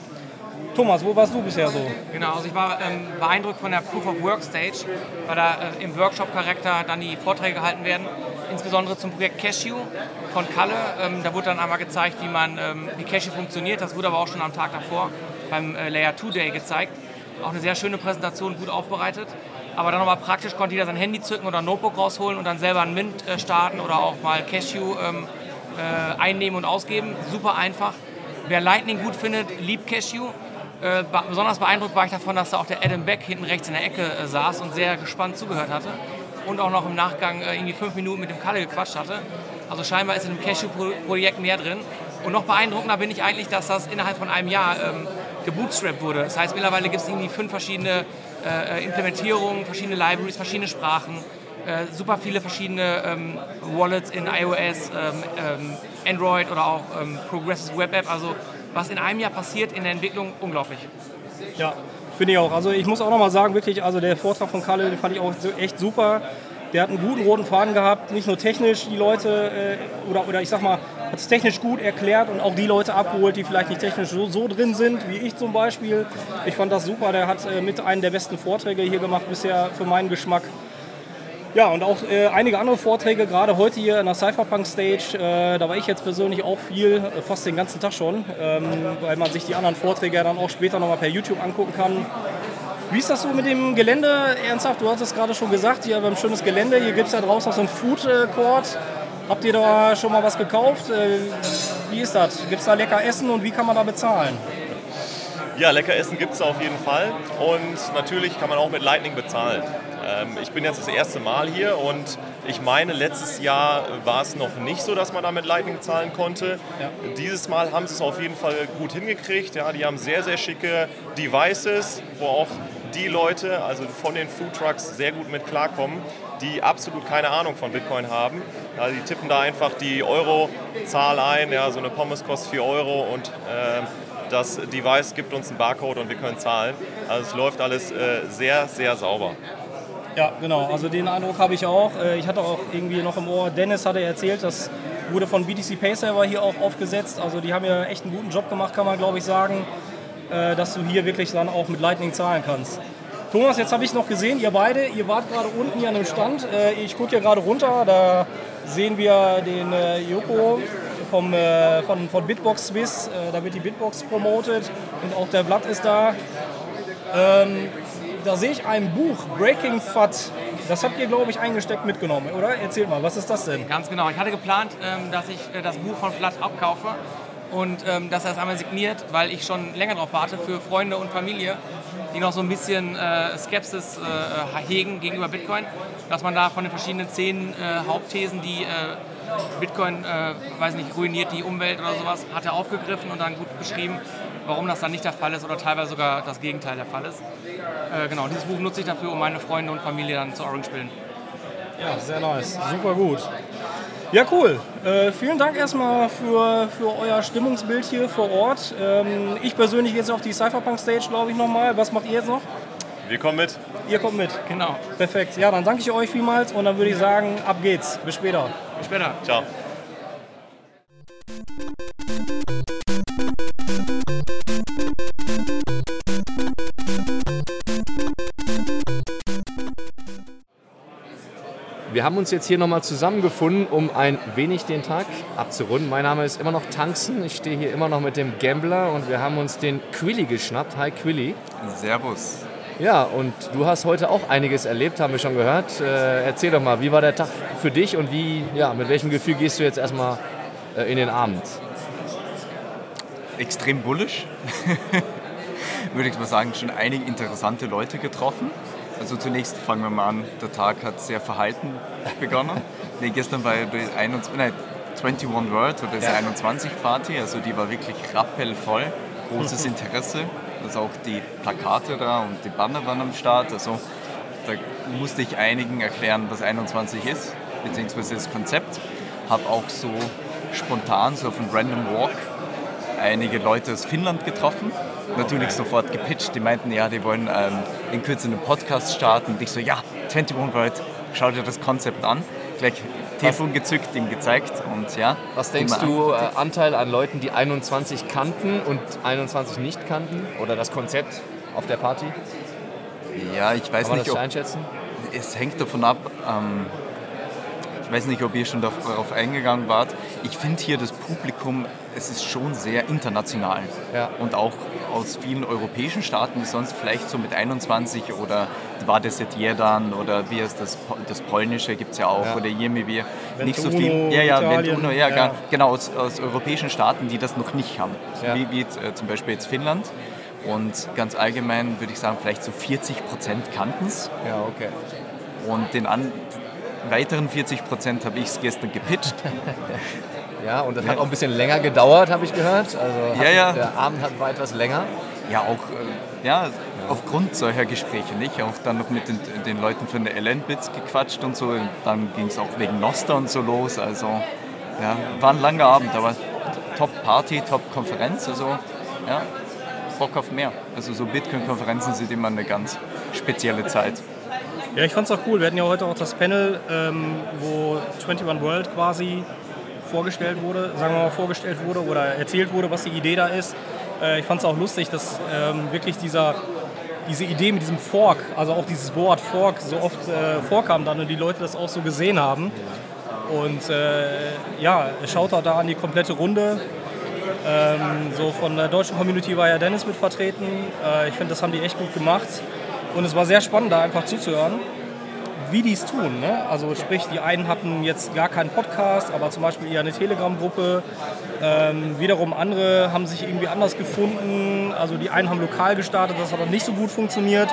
Thomas, wo warst du bisher so? Genau, also ich war ähm, beeindruckt von der Proof of Work Stage, weil da äh, im Workshop-Charakter dann die Vorträge gehalten werden, insbesondere zum Projekt Cashew von Kalle. Ähm, da wurde dann einmal gezeigt, wie man ähm, wie Cashew funktioniert. Das wurde aber auch schon am Tag davor beim äh, Layer 2 Day gezeigt. Auch eine sehr schöne Präsentation, gut aufbereitet. Aber dann nochmal praktisch konnte jeder sein Handy zücken oder ein Notebook rausholen und dann selber einen Mint äh, starten oder auch mal Cashew ähm, äh, einnehmen und ausgeben. Super einfach. Wer Lightning gut findet, liebt Cashew. Äh, be- besonders beeindruckt war ich davon, dass da auch der Adam Beck hinten rechts in der Ecke äh, saß und sehr gespannt zugehört hatte. Und auch noch im Nachgang äh, irgendwie fünf Minuten mit dem Kalle gequatscht hatte. Also scheinbar ist in dem Cashew-Projekt mehr drin. Und noch beeindruckender bin ich eigentlich, dass das innerhalb von einem Jahr ähm, gebootstrapped wurde. Das heißt, mittlerweile gibt es irgendwie fünf verschiedene äh, Implementierungen, verschiedene Libraries, verschiedene Sprachen, äh, super viele verschiedene ähm, Wallets in iOS, ähm, ähm, Android oder auch ähm, Progressive Web App. Also was in einem Jahr passiert in der Entwicklung, unglaublich. Ja, finde ich auch. Also ich muss auch noch mal sagen, wirklich, also der Vortrag von Kalle, den fand ich auch echt super. Der hat einen guten roten Faden gehabt, nicht nur technisch die Leute, äh, oder, oder ich sag mal, hat es technisch gut erklärt und auch die Leute abgeholt, die vielleicht nicht technisch so, so drin sind, wie ich zum Beispiel. Ich fand das super, der hat äh, mit einem der besten Vorträge hier gemacht bisher für meinen Geschmack. Ja, und auch äh, einige andere Vorträge, gerade heute hier in der Cypherpunk Stage, äh, da war ich jetzt persönlich auch viel, äh, fast den ganzen Tag schon, ähm, weil man sich die anderen Vorträge dann auch später nochmal per YouTube angucken kann. Wie ist das so mit dem Gelände? Ernsthaft, du hattest gerade schon gesagt, hier beim schönes Gelände, hier gibt es ja draußen auch so einen Food Court. Habt ihr da schon mal was gekauft? Äh, wie ist das? Gibt es da lecker Essen und wie kann man da bezahlen? Ja, lecker Essen gibt es auf jeden Fall und natürlich kann man auch mit Lightning bezahlen. Ähm, ich bin jetzt das erste Mal hier und ich meine, letztes Jahr war es noch nicht so, dass man da mit Lightning zahlen konnte. Ja. Dieses Mal haben sie es auf jeden Fall gut hingekriegt. Ja, die haben sehr, sehr schicke Devices, wo auch die Leute, also von den Food Trucks, sehr gut mit klarkommen, die absolut keine Ahnung von Bitcoin haben. Ja, die tippen da einfach die Euro-Zahl ein. Ja, so eine Pommes kostet 4 Euro und äh, das Device gibt uns einen Barcode und wir können zahlen. Also es läuft alles äh, sehr, sehr sauber. Ja, genau. Also den Eindruck habe ich auch. Äh, ich hatte auch irgendwie noch im Ohr, Dennis hatte erzählt, das wurde von BTC Pay Server hier auch aufgesetzt. Also die haben ja echt einen guten Job gemacht, kann man glaube ich sagen, äh, dass du hier wirklich dann auch mit Lightning zahlen kannst. Thomas, jetzt habe ich noch gesehen, ihr beide, ihr wart gerade unten hier an dem Stand. Äh, ich gucke hier gerade runter, da sehen wir den Joko vom, von, von Bitbox Swiss. Da wird die Bitbox promotet und auch der Blatt ist da. Ähm, da sehe ich ein Buch, Breaking FAT. Das habt ihr, glaube ich, eingesteckt mitgenommen, oder? Erzählt mal, was ist das denn? Ganz genau. Ich hatte geplant, ähm, dass ich äh, das Buch von Flat abkaufe und ähm, dass er es einmal signiert, weil ich schon länger darauf warte für Freunde und Familie, die noch so ein bisschen äh, Skepsis äh, hegen gegenüber Bitcoin, dass man da von den verschiedenen zehn Hauptthesen, die Bitcoin, weiß nicht, ruiniert die Umwelt oder sowas, hat er aufgegriffen und dann gut beschrieben, warum das dann nicht der Fall ist oder teilweise sogar das Gegenteil der Fall ist. Äh, genau, dieses Buch nutze ich dafür, um meine Freunde und Familie dann zu Orange spielen. Ja, sehr nice. Super gut. Ja, cool. Äh, vielen Dank erstmal für, für euer Stimmungsbild hier vor Ort. Ähm, ich persönlich gehe jetzt auf die Cypherpunk-Stage, glaube ich, nochmal. Was macht ihr jetzt noch? Wir kommen mit. Ihr kommt mit, genau. Perfekt. Ja, dann danke ich euch vielmals und dann würde ich sagen, ab geht's. Bis später. Bis später. Ciao. Wir haben uns jetzt hier nochmal zusammengefunden, um ein wenig den Tag abzurunden. Mein Name ist immer noch Tanzen. Ich stehe hier immer noch mit dem Gambler und wir haben uns den Quilly geschnappt. Hi Quilly. Servus. Ja, und du hast heute auch einiges erlebt, haben wir schon gehört. Äh, erzähl doch mal, wie war der Tag für dich und wie, ja, mit welchem Gefühl gehst du jetzt erstmal äh, in den Abend? Extrem bullisch. Würde ich mal sagen, schon einige interessante Leute getroffen. Also zunächst fangen wir mal an, der Tag hat sehr verhalten begonnen. nee, gestern war die 21, nein, 21 World oder die ja. 21 Party, also die war wirklich rappelvoll, großes Interesse. Also auch die Plakate da und die Banner waren am Start. Also da musste ich einigen erklären, was 21 ist, beziehungsweise das Konzept. Habe auch so spontan, so auf einem Random Walk, einige Leute aus Finnland getroffen natürlich sofort gepitcht. Die meinten, ja, die wollen ähm, in Kürze einen Podcast starten. Und ich so, ja, 21 World, schau dir das Konzept an. Gleich Telefon gezückt, ihm gezeigt und ja. Was denkst du, äh, Anteil an Leuten, die 21 kannten und 21 nicht kannten? Oder das Konzept auf der Party? Ja, ich weiß Kann man nicht, das ob, einschätzen? Es hängt davon ab, ähm, ich weiß nicht, ob ihr schon darauf eingegangen wart. Ich finde hier das Publikum, es ist schon sehr international. Ja. Und auch aus vielen europäischen Staaten, die sonst vielleicht so mit 21 oder war das jetzt dann oder wie ist das, das Polnische gibt es ja auch ja. oder Jemi nicht so viel. Ja, ja, Ventuno, ja, ja. genau, aus, aus europäischen Staaten, die das noch nicht haben. Ja. Wie, wie äh, zum Beispiel jetzt Finnland. Und ganz allgemein würde ich sagen, vielleicht so 40 Prozent kannten es. Ja, okay. Und den an, weiteren 40 Prozent habe ich es gestern gepitcht. ja, und das ja. hat auch ein bisschen länger gedauert, habe ich gehört. Also ja, ja. der Abend hat, war etwas länger. Ja, auch äh, ja, aufgrund solcher Gespräche. Nicht? Auch dann noch mit den, den Leuten von der LN-Bits gequatscht und so. Dann ging es auch wegen Noster und so los. Also ja, war ein langer Abend, aber Top-Party, Top-Konferenz. Also ja, Bock auf mehr. Also so Bitcoin-Konferenzen sind immer eine ganz spezielle Zeit. Ja, ich fand es auch cool. Wir hatten ja heute auch das Panel, ähm, wo 21 World quasi vorgestellt wurde, sagen wir mal vorgestellt wurde oder erzählt wurde, was die Idee da ist. Äh, ich es auch lustig, dass ähm, wirklich dieser, diese Idee mit diesem Fork, also auch dieses Wort Fork so oft äh, vorkam dann und die Leute das auch so gesehen haben. Und äh, ja, schaut da an die komplette Runde. Ähm, so von der deutschen Community war ja Dennis mit vertreten. Äh, ich finde, das haben die echt gut gemacht. Und es war sehr spannend, da einfach zuzuhören, wie die es tun. Ne? Also sprich, die einen hatten jetzt gar keinen Podcast, aber zum Beispiel eher eine Telegram-Gruppe. Ähm, wiederum andere haben sich irgendwie anders gefunden. Also die einen haben lokal gestartet, das hat dann nicht so gut funktioniert.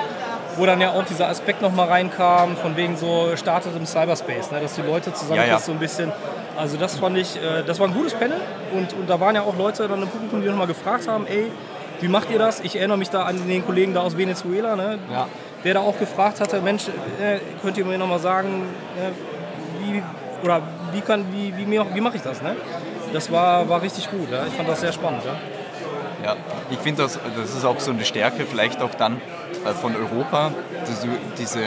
Wo dann ja auch dieser Aspekt nochmal reinkam, von wegen so startet im Cyberspace, ne? dass die Leute zusammen Ja, ja. so ein bisschen. Also das fand ich, äh, das war ein gutes Panel und, und da waren ja auch Leute dann im Publikum, die nochmal gefragt haben, ey, wie macht ihr das? Ich erinnere mich da an den Kollegen da aus Venezuela, ne? Ja. der da auch gefragt hatte, Mensch, äh, könnt ihr mir nochmal sagen, äh, wie, oder wie, kann, wie, wie, mir- wie mache ich das? Ne? Das war, war richtig gut, ja? ich fand das sehr spannend. Ja? Ja, ich finde, das, das ist auch so eine Stärke vielleicht auch dann äh, von Europa, dass du diese,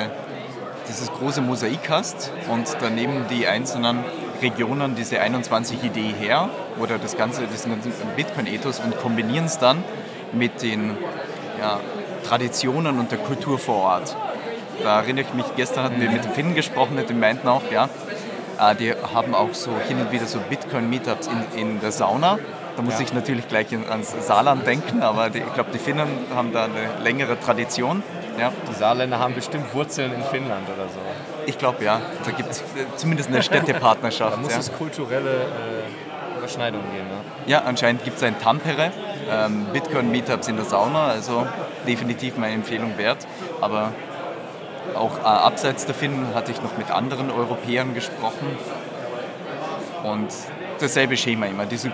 dieses große Mosaik hast und daneben die einzelnen Regionen diese 21 Idee her oder das ganze, diesen ganzen Bitcoin-Ethos und kombinieren es dann mit den ja, Traditionen und der Kultur vor Ort. Da erinnere ich mich, gestern hatten wir mit dem Finnen gesprochen, mit dem meinten auch, ja, äh, die haben auch so hin und wieder so Bitcoin-Meetups in, in der Sauna. Da muss ich natürlich gleich ans Saarland denken, aber die, ich glaube, die Finnen haben da eine längere Tradition. Ja, Die Saarländer haben bestimmt Wurzeln in Finnland oder so. ich glaube, ja, da gibt es zumindest eine Da Städtepartnerschaft. muss ja. es kulturelle äh, Überschneidungen geben. Ne? ja, anscheinend gibt es ein Tampere, ähm, Bitcoin-Meetups in der Sauna, also definitiv meine Empfehlung wert. Aber auch äh, abseits Finnen hatte ich noch mit anderen Europäern gesprochen. Und dasselbe Schema immer. Diese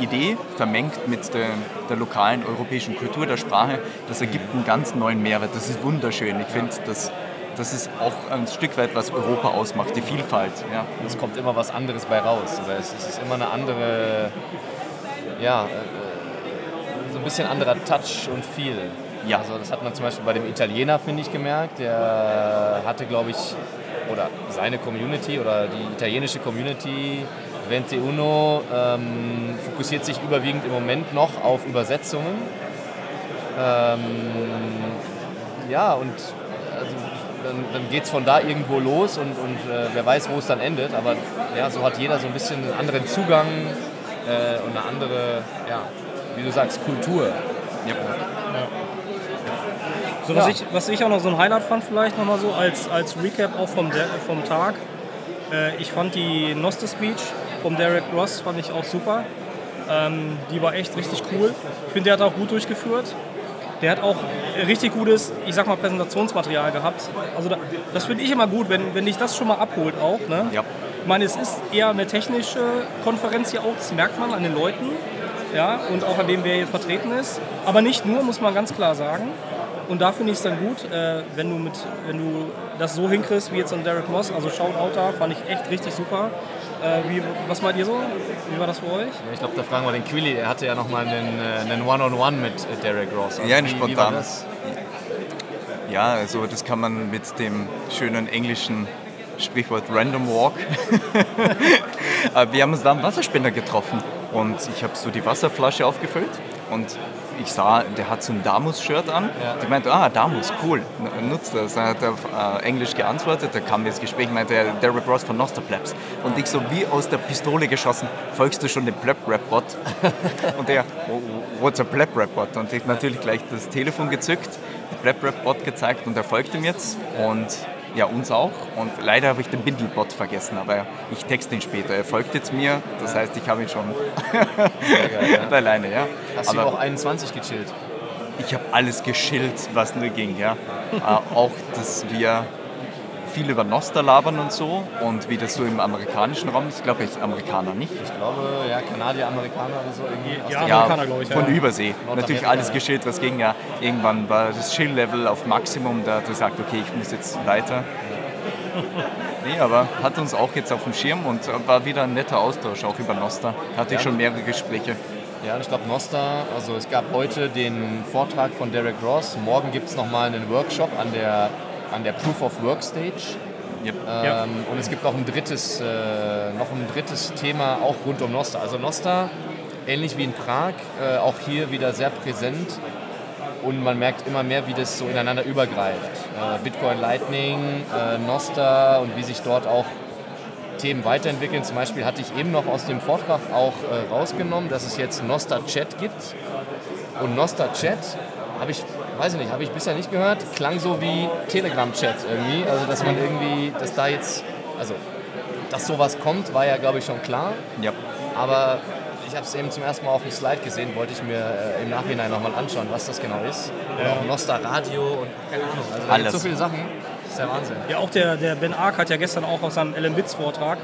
Idee vermengt mit der, der lokalen europäischen Kultur, der Sprache, das ergibt einen ganz neuen Mehrwert. Das ist wunderschön. Ich finde, das, das ist auch ein Stück weit, was Europa ausmacht, die Vielfalt. Ja. Es kommt immer was anderes bei raus. Oder es, ist immer eine andere, ja, äh, so ein bisschen anderer Touch und Feel. Ja. Also das hat man zum Beispiel bei dem Italiener, finde ich, gemerkt. Der hatte, glaube ich, oder seine Community oder die italienische Community, 21, ähm, fokussiert sich überwiegend im Moment noch auf Übersetzungen. Ähm, ja, und also, dann, dann geht es von da irgendwo los und, und äh, wer weiß, wo es dann endet. Aber ja, so hat jeder so ein bisschen einen anderen Zugang äh, und eine andere, ja, wie du sagst, Kultur. So, was, Ja. ich, was ich auch noch so ein Highlight fand, vielleicht nochmal so als, als Recap auch vom, Der- vom Tag. Äh, ich fand die Noste Speech vom Derek Ross fand ich auch super. Ähm, die war echt richtig cool. Ich finde, der hat auch gut durchgeführt. Der hat auch richtig gutes, ich sag mal, Präsentationsmaterial gehabt. Also da, das finde ich immer gut, wenn, wenn dich das schon mal abholt auch. Ne? Ja. Ich meine, es ist eher eine technische Konferenz hier auch, das merkt man an den Leuten ja, und auch an dem, wer hier vertreten ist. Aber nicht nur, muss man ganz klar sagen. Und da finde ich es dann gut, äh, wenn, du mit, wenn du das so hinkriegst wie jetzt an Derek Moss. Also Shoutout da, fand ich echt richtig super. Äh, wie, was meint ihr so? Wie war das für euch? Ich glaube, da fragen wir den Quilly. Er hatte ja nochmal einen, äh, einen One-on-One mit äh, Derek Ross. Also Ja, ein spontanes. Ja, also das kann man mit dem schönen englischen Sprichwort Random Walk. Äh, wir haben uns da am Wasserspender getroffen und ich habe so die Wasserflasche aufgefüllt und ich sah, der hat so ein Damus-Shirt an. Ja. Ich meinte, ah, Damus, cool, nutzt das. Dann hat er auf äh, Englisch geantwortet, da kam mir das Gespräch, meinte er, Derek Ross von Nosterplebs. Und ich so wie aus der Pistole geschossen, folgst du schon dem Pleb-Rap-Bot? und er, "Oh, what's a Pleb-Rap-Bot? Und ich natürlich gleich das Telefon gezückt, Pleb-Rap-Bot gezeigt und er folgt ihm jetzt. Und ja, uns auch. Und leider habe ich den Bindelbot vergessen, aber ich texte ihn später. Er folgt jetzt mir, das heißt, ich habe ihn schon alleine, ja. Hast du aber auch 21 gechillt? ich habe alles geschillt, was nur ging, ja. äh, auch, dass wir viel über Noster labern und so und wie das so im amerikanischen Raum ist. Ich glaube, ich Amerikaner nicht. Ich glaube, ja, Kanadier, Amerikaner oder so. Irgendwie aus Ja, Ja, Amerikaner, glaube ich, von ja. Übersee. Natürlich alles ja. geschillt, was ging. Ja, irgendwann war das Chill-Level auf Maximum. Da hat er gesagt, okay, ich muss jetzt weiter. Nee, aber hat uns auch jetzt auf dem Schirm und war wieder ein netter Austausch, auch über Noster. Hatte ich schon mehrere Gespräche. Ja, ich glaube Nosta, also es gab heute den Vortrag von Derek Ross, morgen gibt es nochmal einen Workshop an der, an der Proof of Work Stage. Yep. Ähm, und es gibt noch ein drittes, äh, noch ein drittes Thema auch rund um Nosta. Also Nosta, ähnlich wie in Prag, äh, auch hier wieder sehr präsent und man merkt immer mehr, wie das so ineinander übergreift. Äh, Bitcoin Lightning, äh, Nosta und wie sich dort auch Themen weiterentwickeln. Zum Beispiel hatte ich eben noch aus dem Vortrag auch äh, rausgenommen, dass es jetzt Nosta Chat gibt. Und Nosta Chat habe ich weiß ich nicht, habe ich bisher nicht gehört. Klang so wie Telegram-Chat irgendwie. Also, dass man irgendwie, dass da jetzt, also, dass sowas kommt, war ja, glaube ich, schon klar. Ja. Aber ich habe es eben zum ersten Mal auf dem Slide gesehen, wollte ich mir äh, im Nachhinein nochmal anschauen, was das genau ist. Ja. Auch Nosta Radio und keine Ahnung. Also, da Alles. so viele Sachen. Das ist der Wahnsinn. Ja, auch der, der Ben Ark hat ja gestern auch aus seinem Ellen Bits Vortrag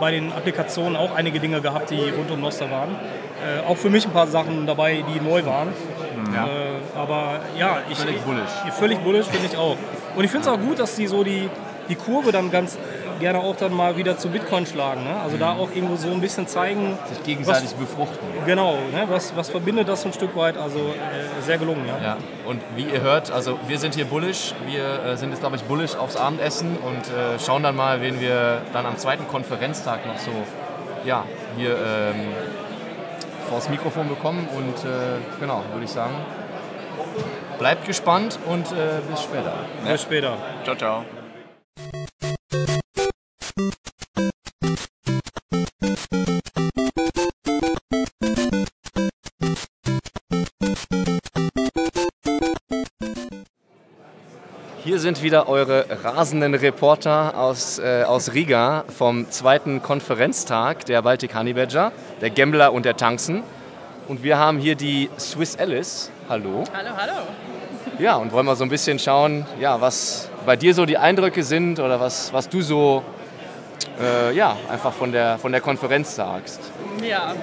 bei den Applikationen auch einige Dinge gehabt, die rund um Noster waren. Äh, auch für mich ein paar Sachen dabei, die neu waren. Äh, aber ja, ich, Völlig bullish. ich- Völlig bullisch finde ich auch. Und ich finde es auch gut, dass die so die, die Kurve dann ganz gerne auch dann mal wieder zu Bitcoin schlagen. Ne? Also da auch irgendwo so ein bisschen zeigen, Sich gegenseitig befruchten. genau, ne? was, was verbindet das so ein Stück weit. Also äh, sehr gelungen. Ja. Ja, und wie ihr hört, also wir sind hier bullish. Wir äh, sind jetzt, glaube ich, bullish aufs Abendessen und äh, schauen dann mal, wen wir dann am zweiten Konferenztag noch so, ja, hier ähm, vors Mikrofon bekommen. Und äh, genau, würde ich sagen, bleibt gespannt und äh, bis später. Bis später. Ciao, ciao. Hier sind wieder eure rasenden Reporter aus, äh, aus Riga vom zweiten Konferenztag der Baltic Honey Badger, der Gambler und der Tanzen. Und wir haben hier die Swiss Alice. Hallo. Hallo, hallo. Ja, und wollen mal so ein bisschen schauen, ja, was bei dir so die Eindrücke sind oder was, was du so äh, ja, einfach von der, von der Konferenz sagst. Ja,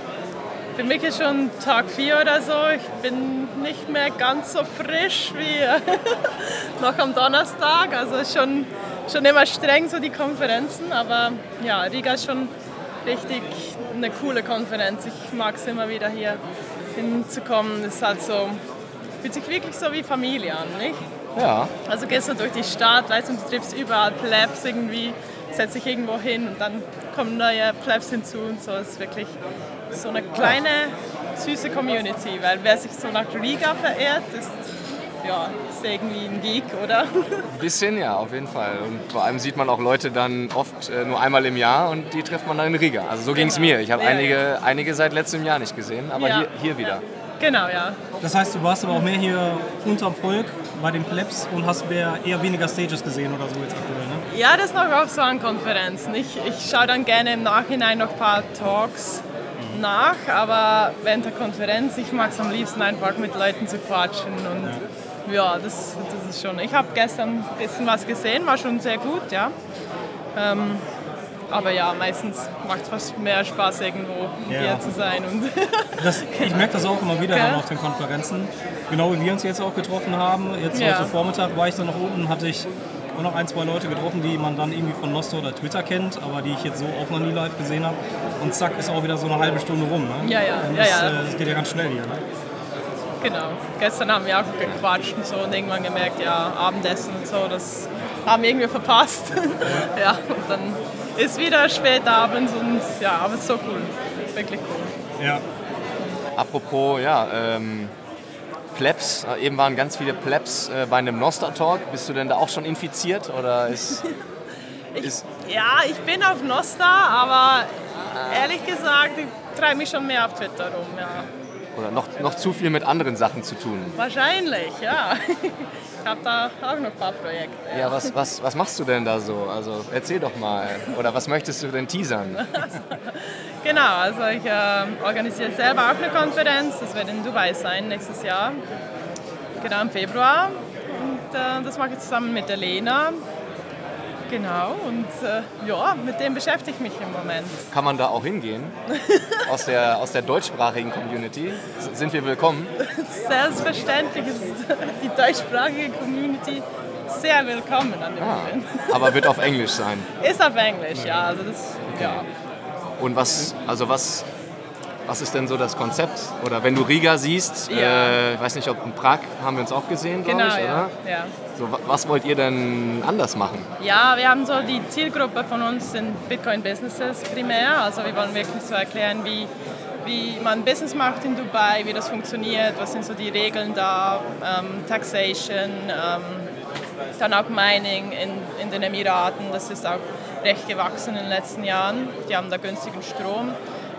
für mich ist schon Tag 4 oder so. Ich bin nicht mehr ganz so frisch wie noch am Donnerstag. Also schon, schon immer streng so die Konferenzen. Aber ja, Riga ist schon richtig eine coole Konferenz. Ich mag es immer wieder hier hinzukommen. Es ist halt so, fühlt sich wirklich so wie Familie an, nicht? Ja, Also gehst du durch die Stadt, weißt du, du triffst überall Plebs irgendwie, setzt dich irgendwo hin und dann kommen neue Plebs hinzu und so. Es ist wirklich so eine kleine, süße Community, weil wer sich so nach Riga verehrt, ist ja, ist irgendwie ein Geek, oder? ein bisschen ja, auf jeden Fall. Und vor allem sieht man auch Leute dann oft äh, nur einmal im Jahr und die trifft man dann in Riga. Also so ging es Genau. mir. Ich habe Ja, einige, einige seit letztem Jahr nicht gesehen, aber Ja. hier, hier wieder. Genau, ja. Das heißt, du warst aber auch mehr hier unterm Volk bei den Plebs und hast mehr, eher weniger Stages gesehen oder so jetzt aktuell, ne? Ja, das ist noch auch so an Konferenzen. Ich, ich schaue dann gerne im Nachhinein noch ein paar Talks nach, aber während der Konferenz, ich mag es am liebsten einfach mit Leuten zu quatschen und ja, das, das ist schon. Ich habe gestern ein bisschen was gesehen, war schon sehr gut, ja. Ähm, aber ja, meistens macht es fast mehr Spaß, irgendwo Ja. hier zu sein. Und Das, ich merke das auch immer wieder dann auf den Konferenzen. Genau wie wir uns jetzt auch getroffen haben. Jetzt Ja. heute Vormittag war ich dann noch unten, hatte ich auch noch ein, zwei Leute getroffen, die man dann irgendwie von Nosto oder Twitter kennt, aber die ich jetzt so auch noch nie live gesehen habe. Und zack, ist auch wieder so eine halbe Stunde rum. Ne? Ja, ja, ja, das, ja. äh, das geht ja ganz schnell hier. Ne? Genau. Gestern haben wir auch gequatscht und so und irgendwann gemerkt, ja, Abendessen und so, das haben wir irgendwie verpasst. ja, und dann ist wieder spät abends und ja, aber es ist so cool. Wirklich cool. Ja. Apropos, ja, ähm, Plebs, äh, eben waren ganz viele Plebs äh, bei einem Noster-Talk. Bist du denn da auch schon infiziert oder ist, ist Ja, ich bin auf Nosta, aber ehrlich gesagt, ich treibe mich schon mehr auf Twitter rum. Ja. Oder noch, noch zu viel mit anderen Sachen zu tun? Wahrscheinlich, ja. Ich habe da auch noch ein paar Projekte. Ja, was, was, was machst du denn da so? Also erzähl doch mal. Oder was möchtest du denn teasern? Genau, also ich äh, organisiere selber auch eine Konferenz, das wird in Dubai sein nächstes Jahr, genau im Februar. Und äh, das mache ich zusammen mit der Lena. Genau, und äh, ja, mit dem beschäftige ich mich im Moment. Kann man da auch hingehen? Aus der, aus der deutschsprachigen Community? Sind wir willkommen? Selbstverständlich ist die deutschsprachige Community sehr willkommen an dem Ah, Event. aber wird auf Englisch sein. Ist auf Englisch, ja. Also das, ja. Und was, also was, was ist denn so das Konzept? Oder wenn du Riga siehst, Ja. äh, ich weiß nicht, ob in Prag haben wir uns auch gesehen, glaube Genau, ich, ja. oder? ja. So, wa- was wollt ihr denn anders machen? Ja, wir haben so die Zielgruppe von uns sind Bitcoin Businesses primär. Also wir wollen wirklich so erklären, wie, wie man Business macht in Dubai, wie das funktioniert, was sind so die Regeln da, ähm, Taxation, ähm, dann auch Mining in, in den Emiraten. Das ist auch recht gewachsen in den letzten Jahren. Die haben da günstigen Strom.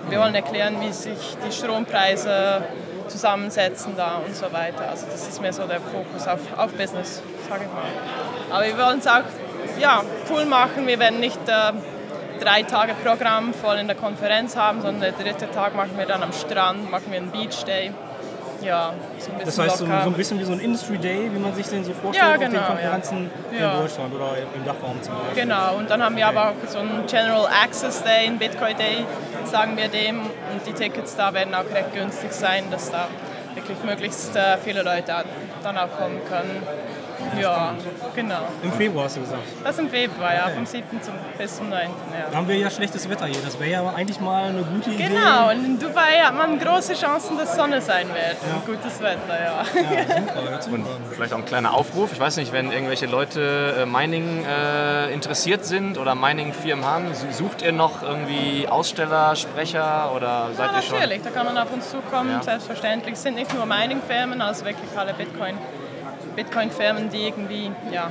Wir wollen erklären, wie sich die Strompreise zusammensetzen da und so weiter. Also das ist mehr so der Fokus auf, auf Business, sage ich mal. Aber wir wollen es auch ja, cool machen. Wir werden nicht äh, drei Tage Programm voll in der Konferenz haben, sondern der dritte Tag machen wir dann am Strand, machen wir einen Beach Day. Ja, so ein bisschen Das heißt, so, so ein bisschen wie so ein Industry Day, wie man sich den so vorstellt Ja, auf genau, den Konferenzen ja. in Deutschland oder im Dachraum zum Beispiel. Genau, und dann haben wir aber auch so einen General Access Day, einen Bitcoin Day, sagen wir dem. Und die Tickets da werden auch recht günstig sein, dass da wirklich möglichst äh, viele Leute dann auch kommen können. Ja, genau. Im Februar hast du gesagt. Das im Februar, ja, vom 7. Zum, bis zum 9. Da Ja. haben wir ja schlechtes Wetter hier. Das wäre ja eigentlich mal eine gute Idee. Genau, und in Dubai hat man große Chancen, dass Sonne sein wird. Und gutes Wetter, ja. Und vielleicht auch ein kleiner Aufruf. Ich weiß nicht, wenn irgendwelche Leute äh, Mining äh, interessiert sind oder Mining-Firmen haben, su- sucht ihr noch irgendwie Aussteller, Sprecher oder seid Ja, ihr schon? natürlich, da kann man auf uns zukommen, Ja. selbstverständlich. Es sind nicht nur Mining-Firmen, also wirklich alle Bitcoin- Bitcoin-Firmen, die irgendwie ja,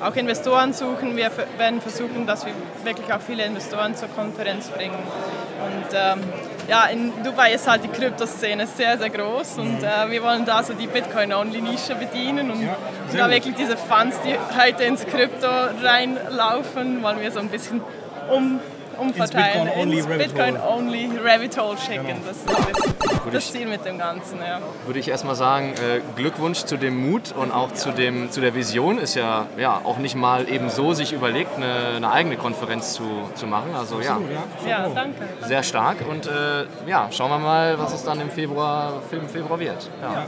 auch Investoren suchen. Wir werden versuchen, dass wir wirklich auch viele Investoren zur Konferenz bringen. Und ähm, ja, in Dubai ist halt die Kryptoszene sehr, sehr groß und äh, wir wollen da so die Bitcoin-Only-Nische bedienen und sehr da wirklich diese Funds, die heute ins Krypto reinlaufen, wollen wir so ein bisschen um, umverteilen. Bitcoin-Only ins Rabbit Hole. Bitcoin-Only Rabbit Hole schicken. Das ist ein bisschen das ich- Ziel mit dem Ganzen, ja. Würde ich erstmal sagen, äh, Glückwunsch zu dem Mut und auch zu, dem, zu der Vision. Ist ja, ja auch nicht mal eben so sich überlegt, eine, eine eigene Konferenz zu, zu machen. Also ja, Ja, danke. sehr stark. Und äh, ja, schauen wir mal, was es dann im Februar, im Februar wird. Ja.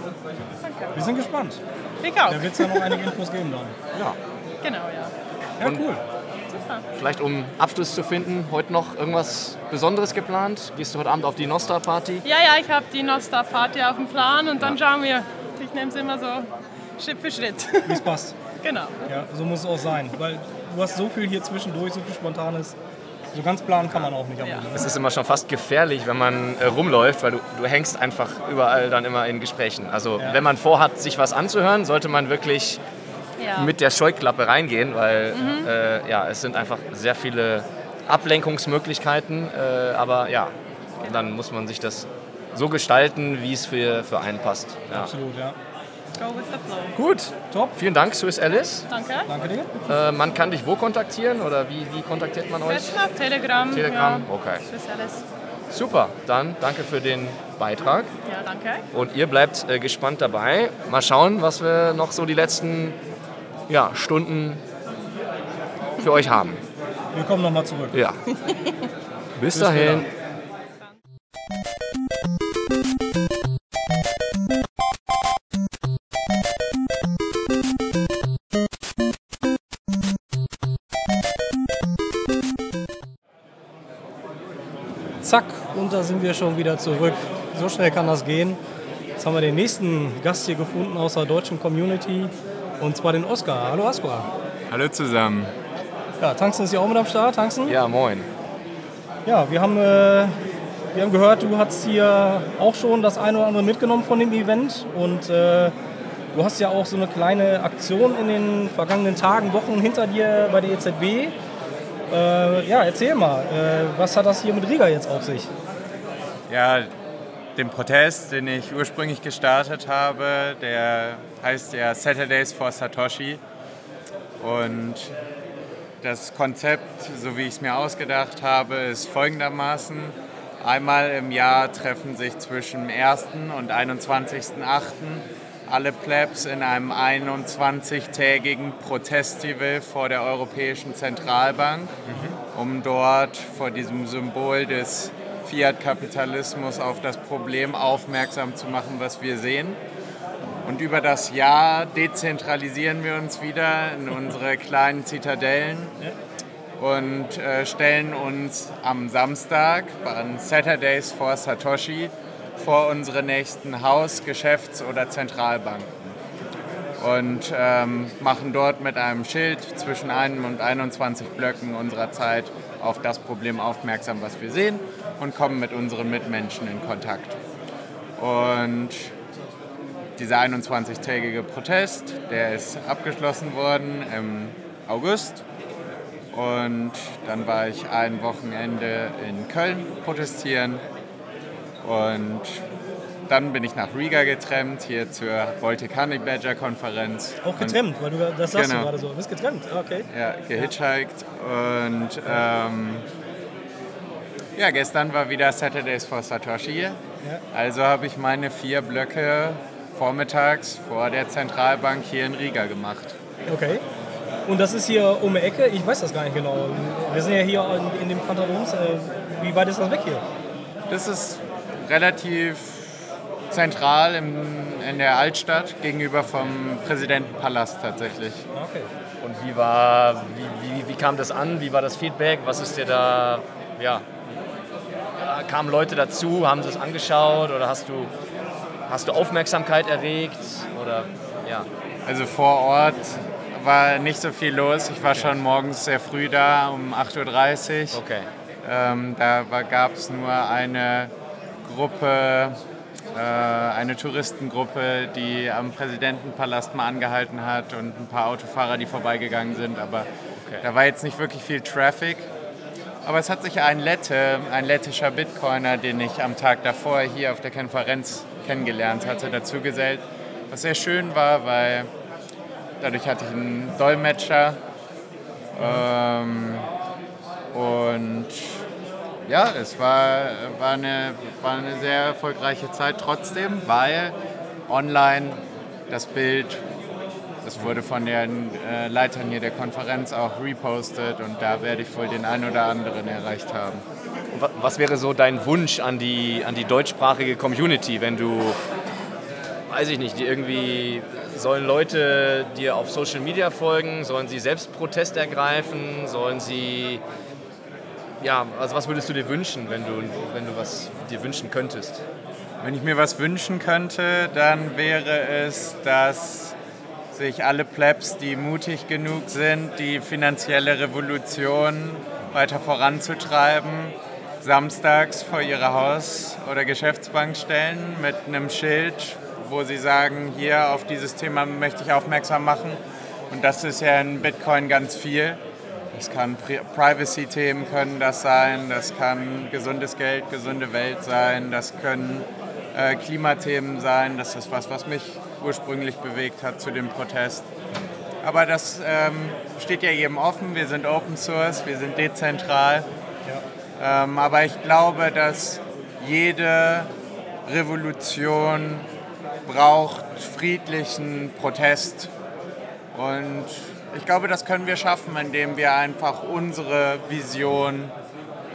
Wir sind gespannt. Ich auch. Da wird es ja noch einige Infos geben dann. Ja. Genau, ja. Ja, Und- cool. Vielleicht um Abschluss zu finden, heute noch irgendwas Besonderes geplant? Gehst du heute Abend auf die Nostar-Party? Ja, ja, ich habe die Nostar-Party auf dem Plan und dann schauen wir. Ich nehme es immer so Schritt für Schritt. Wie es passt. genau. Ja, so muss es auch sein. Weil du hast so viel hier zwischendurch, so viel Spontanes. So ganz planen kann man auch nicht am Ja. Es ist immer schon fast gefährlich, wenn man äh, rumläuft, weil du, du hängst einfach überall dann immer in Gesprächen. Also wenn man vorhat, sich was anzuhören, sollte man wirklich Ja. mit der Scheuklappe reingehen, weil äh, ja, es sind einfach sehr viele Ablenkungsmöglichkeiten. Äh, aber ja, dann muss man sich das so gestalten, wie es für, für einen passt. Ja. Absolut, ja. Go with the flow. Gut, Top. vielen Dank, Swiss Alice. Danke. Danke dir. Äh, man kann dich wo kontaktieren oder wie, wie kontaktiert man euch? Auf Telegram. Telegram, Ja. okay. Ist alles. Super, dann danke für den Beitrag. Ja, danke. Und ihr bleibt äh, gespannt dabei. Mal schauen, was wir noch so die letzten ja, Stunden für euch haben. Wir kommen nochmal zurück. Ja. Bis dahin. Zack, und da sind wir schon wieder zurück. So schnell kann das gehen. Jetzt haben wir den nächsten Gast hier gefunden aus der deutschen Community. Und zwar den Oskar. Hallo Oskar. Hallo zusammen. Ja, Tangsten ist ja auch mit am Start. Tangsten? Ja, moin. Ja, wir haben, äh, wir haben gehört, du hast hier auch schon das eine oder andere mitgenommen von dem Event. Und äh, du hast ja auch so eine kleine Aktion in den vergangenen Tagen, Wochen hinter dir bei der EZB. Äh, ja, erzähl mal, äh, was hat das hier mit Riga jetzt auf sich? Ja, den Protest, den ich ursprünglich gestartet habe, der heißt ja Saturdays for Satoshi. Und das Konzept, so wie ich es mir ausgedacht habe, ist folgendermaßen. Einmal im Jahr treffen sich zwischen dem 1. und 21.08. alle Plebs in einem 21-tägigen Protestival vor der Europäischen Zentralbank, um dort vor diesem Symbol des Fiat-Kapitalismus auf das Problem aufmerksam zu machen, was wir sehen. Und über das Jahr dezentralisieren wir uns wieder in unsere kleinen Zitadellen und äh, stellen uns am Samstag bei Saturdays for Satoshi vor unsere nächsten Haus-, Geschäfts- oder Zentralbanken. Und ähm, machen dort mit einem Schild zwischen einem und 21 Blöcken unserer Zeit auf das Problem aufmerksam, was wir sehen und kommen mit unseren Mitmenschen in Kontakt. Und dieser 21-tägige Protest, der ist abgeschlossen worden im August. Und dann war ich ein Wochenende in Köln protestieren. Und dann bin ich nach Riga getrennt, hier zur Baltic Honey Badger Konferenz. Auch getrennt, weil du das sagst Genau. du gerade so. Du bist getrennt, Ah, okay. Ja, gehitchhiked und ähm, ja, gestern war wieder Saturdays for Satoshi. Also habe ich meine vier Blöcke vormittags vor der Zentralbank hier in Riga gemacht. Okay. Und das ist hier um die Ecke, ich weiß das gar nicht genau. Wir sind ja hier in, in dem Phantoms. Äh, wie weit ist das weg hier? Das ist relativ zentral im, in der Altstadt gegenüber vom Präsidentenpalast tatsächlich. Okay. Und wie war, wie, wie, wie kam das an? Wie war das Feedback? Was ist dir da, ja, kamen Leute dazu, haben sie es angeschaut oder hast du, hast du Aufmerksamkeit erregt oder, ja. Also vor Ort war nicht so viel los. Ich war schon morgens sehr früh da, um 8.30 Uhr. Okay. Ähm, da gab es nur eine Gruppe, eine Touristengruppe, die am Präsidentenpalast mal angehalten hat und ein paar Autofahrer, die vorbeigegangen sind. Aber da war jetzt nicht wirklich viel Traffic. Aber es hat sich ein Lette, ein lettischer Bitcoiner, den ich am Tag davor hier auf der Konferenz kennengelernt hatte, dazu gesellt. Was sehr schön war, weil dadurch hatte ich einen Dolmetscher. Ähm, und ja, es war, war, eine, war eine sehr erfolgreiche Zeit trotzdem, weil online das Bild, das wurde von den äh, Leitern hier der Konferenz auch repostet und da werde ich wohl den einen oder anderen erreicht haben. Wa- Was wäre so dein Wunsch an die, an die deutschsprachige Community, wenn du, weiß ich nicht, die irgendwie, sollen Leute dir auf Social Media folgen, sollen sie selbst Protest ergreifen, sollen sie, ja, also was würdest du dir wünschen, wenn du, wenn du was dir wünschen könntest? Wenn ich mir was wünschen könnte, dann wäre es, dass sich alle Plebs, die mutig genug sind, die finanzielle Revolution weiter voranzutreiben, samstags vor ihre Haus- oder Geschäftsbank stellen mit einem Schild, wo sie sagen, hier auf dieses Thema möchte ich aufmerksam machen. Und das ist ja in Bitcoin ganz viel. Das kann Pri- Privacy-Themen können das sein, das kann gesundes Geld, gesunde Welt sein, das können äh, Klimathemen sein. Das ist was, was mich ursprünglich bewegt hat zu dem Protest. Aber das ähm, steht ja jedem offen. Wir sind Open Source, wir sind dezentral. Ähm, aber ich glaube, dass jede Revolution braucht friedlichen Protest. Und ich glaube, das können wir schaffen, indem wir einfach unsere Vision,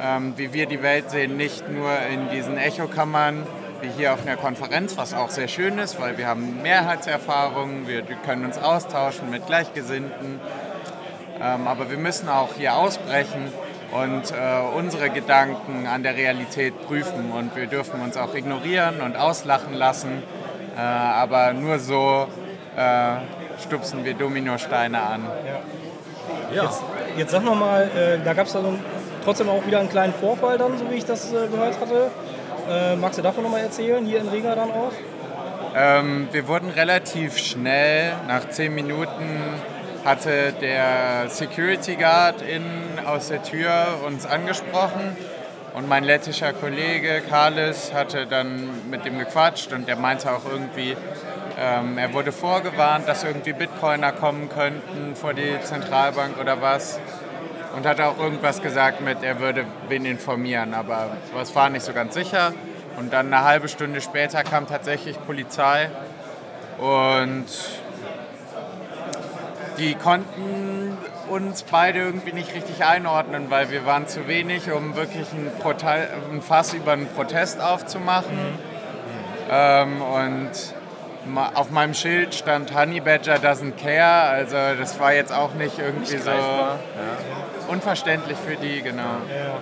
ähm, wie wir die Welt sehen, nicht nur in diesen Echokammern, wie hier auf einer Konferenz, was auch sehr schön ist, weil wir haben Mehrheitserfahrungen, wir können uns austauschen mit Gleichgesinnten. Ähm, aber wir müssen auch hier ausbrechen und äh, unsere Gedanken an der Realität prüfen. Und wir dürfen uns auch ignorieren und auslachen lassen. Äh, aber nur so äh, stupsen wir Dominosteine an. Jetzt, jetzt sag noch mal, äh, da gab es dann trotzdem auch wieder einen kleinen Vorfall dann, so wie ich das äh, gehört hatte. Äh, magst du davon noch mal erzählen, hier in Riga dann auch? Ähm, wir wurden relativ schnell, nach zehn Minuten hatte der Security Guard innen aus der Tür uns angesprochen und mein lettischer Kollege Carlis hatte dann mit dem gequatscht und der meinte auch irgendwie, ähm, er wurde vorgewarnt, dass irgendwie Bitcoiner kommen könnten vor die Zentralbank oder was und hat auch irgendwas gesagt mit, er würde wen informieren, aber es war nicht so ganz sicher. Und dann eine halbe Stunde später kam tatsächlich Polizei und die konnten uns beide irgendwie nicht richtig einordnen, weil wir waren zu wenig, um wirklich ein, Prote ein Fass über einen Protest aufzumachen. Ähm, und auf meinem Schild stand Honey Badger doesn't care, also das war jetzt auch nicht irgendwie so greifbar, unverständlich für die, genau. Ja,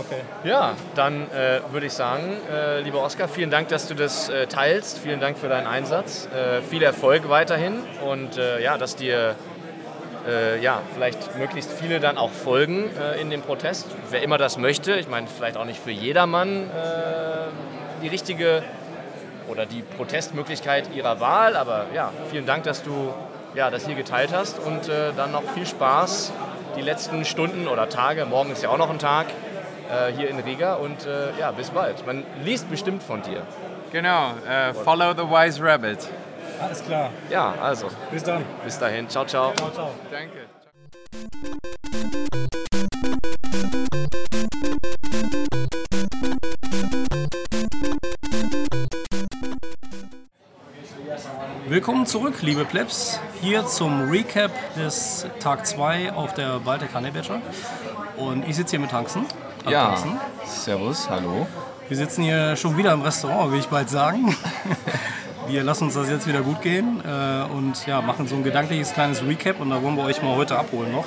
okay. Ja, dann äh, würde ich sagen, äh, lieber Oskar, vielen Dank, dass du das äh, teilst. Vielen Dank für deinen Einsatz. Äh, viel Erfolg weiterhin und äh, ja, dass dir äh, ja, vielleicht möglichst viele dann auch folgen äh, in dem Protest. Wer immer das möchte. Ich meine, vielleicht auch nicht für jedermann äh, die richtige oder die Protestmöglichkeit ihrer Wahl. Aber ja, vielen Dank, dass du ja, das hier geteilt hast und äh, dann noch viel Spaß die letzten Stunden oder Tage. Morgen ist ja auch noch ein Tag äh, hier in Riga und äh, ja, bis bald. Man liest bestimmt von dir. Genau, äh, follow the wise rabbit. Alles klar. Ja, also, Bis dann. bis dahin. Ciao, ciao. Ciao, ciao. Danke. Willkommen zurück, liebe Plebs, hier zum Recap des Tag 2 auf der Baltic Badger. Und ich sitze hier mit Hanksen. Hallo, Ja, Hanksen. servus, hallo. Wir sitzen hier schon wieder im Restaurant, will ich bald sagen. Wir lassen uns das jetzt wieder gut gehen äh, und ja, machen so ein gedankliches kleines Recap und da wollen wir euch mal heute abholen noch.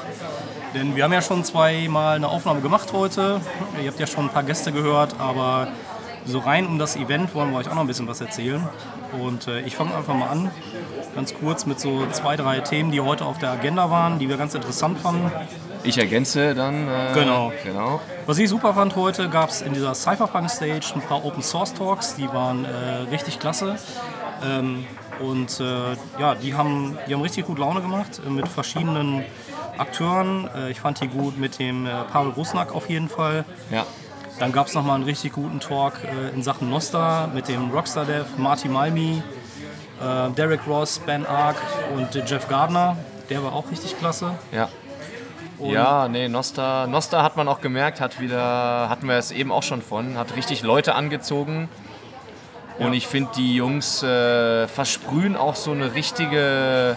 Denn wir haben ja schon zweimal eine Aufnahme gemacht heute. Ihr habt ja schon ein paar Gäste gehört, aber so rein um das Event wollen wir euch auch noch ein bisschen was erzählen. Und äh, ich fange einfach mal an, ganz kurz mit so zwei, drei Themen, die heute auf der Agenda waren, die wir ganz interessant fanden. Ich ergänze dann. Äh, Genau. genau. Was ich super fand heute, gab es in dieser Cypherpunk Stage ein paar Open Source Talks, die waren äh, richtig klasse. Ähm, und äh, ja, die haben, die haben richtig gut Laune gemacht äh, mit verschiedenen Akteuren. Äh, ich fand die gut mit dem Pavel Rusnak auf jeden Fall. Ja. Dann gab es nochmal einen richtig guten Talk äh, in Sachen Nostra mit dem Rockstar Dev, Marty Malmi, äh, Derek Ross, Ben Ark und äh, Jeff Gardner. Der war auch richtig klasse. Ja. ja, nee, Nosta, Nosta hat man auch gemerkt, hat wieder, hatten wir es eben auch schon von, hat richtig Leute angezogen. Und ich finde, die Jungs äh, versprühen auch so eine richtige,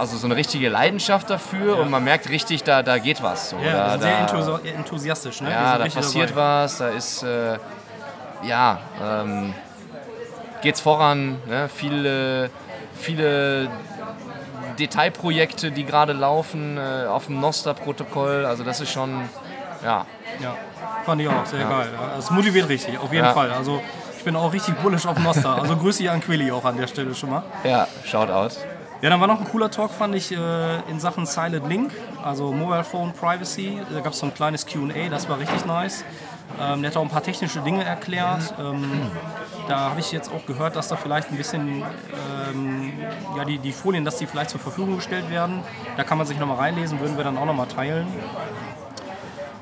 also so eine richtige Leidenschaft dafür und man merkt richtig, da, da geht was. So. Ja, da, sehr da, enthusi enthusiastisch. Ne? Ja, da passiert dabei. was, da ist, äh, ja, ähm, geht's voran, ne? viele, viele Detailprojekte, die gerade laufen äh, auf dem Noster-Protokoll, also das ist schon, ja, Ja, fand ich auch sehr geil. Ja. Es motiviert richtig, auf jeden Ja. Fall. Also ich bin auch richtig bullish auf Nostra. Also grüße ich an Quilly auch an der Stelle schon mal. ja, Shoutout. Ja, dann war noch ein cooler Talk, fand ich, äh, in Sachen Silent Link, also Mobile Phone Privacy. Da gab es so ein kleines QA, das war richtig nice. Ähm, der hat auch ein paar technische Dinge erklärt. Ähm, da habe ich jetzt auch gehört, dass da vielleicht ein bisschen ähm, ja, die, die Folien, dass die vielleicht zur Verfügung gestellt werden. Da kann man sich nochmal reinlesen, würden wir dann auch nochmal teilen.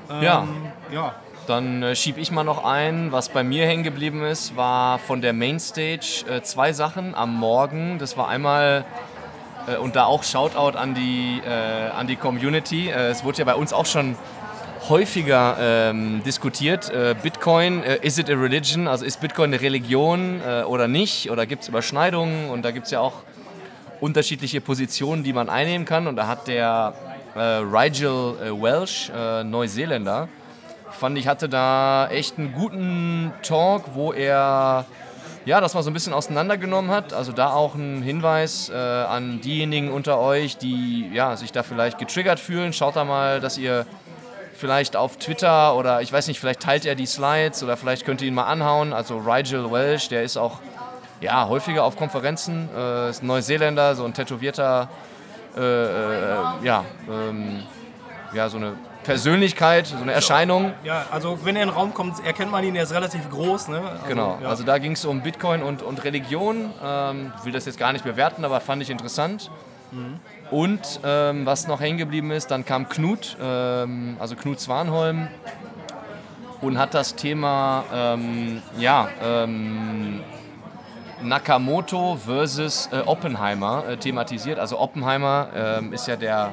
Ja. Ja, Dann äh, schiebe ich mal noch ein, was bei mir hängen geblieben ist, war von der Mainstage äh, zwei Sachen am Morgen. Das war einmal, und da auch Shoutout an die, äh, an die Community. Äh, es wurde ja bei uns auch schon häufiger ähm, diskutiert. Äh, Bitcoin, äh, is it a religion? Also ist Bitcoin eine Religion äh, oder nicht? Oder gibt es Überschneidungen? Und da gibt es ja auch unterschiedliche Positionen, die man einnehmen kann. Und da hat der äh, Rigel äh, Welsh, äh, Neuseeländer, fand ich, hatte da echt einen guten Talk, wo er ja, das mal so ein bisschen auseinandergenommen hat. Also da auch ein Hinweis äh, an diejenigen unter euch, die ja, sich da vielleicht getriggert fühlen. Schaut da mal, dass ihr vielleicht auf Twitter oder ich weiß nicht, vielleicht teilt er die Slides oder vielleicht könnt ihr ihn mal anhauen. Also Rigel Welsh, der ist auch ja, häufiger auf Konferenzen, äh, ist ein Neuseeländer, so ein tätowierter, äh, äh, ja, ähm, ja, so eine Persönlichkeit, so eine Erscheinung. Ja, also wenn er in den Raum kommt, erkennt man ihn, er ist relativ groß. Ne? Also, Genau, ja. also da ging es um Bitcoin und, und Religion. Ähm, will das jetzt gar nicht bewerten, aber fand ich interessant. Und ähm, was noch hängen geblieben ist, dann kam Knut, ähm, also Knut Zwanholm, und hat das Thema, ähm, ja, ähm, Nakamoto versus äh, Oppenheimer äh, thematisiert. Also Oppenheimer ähm, ist ja der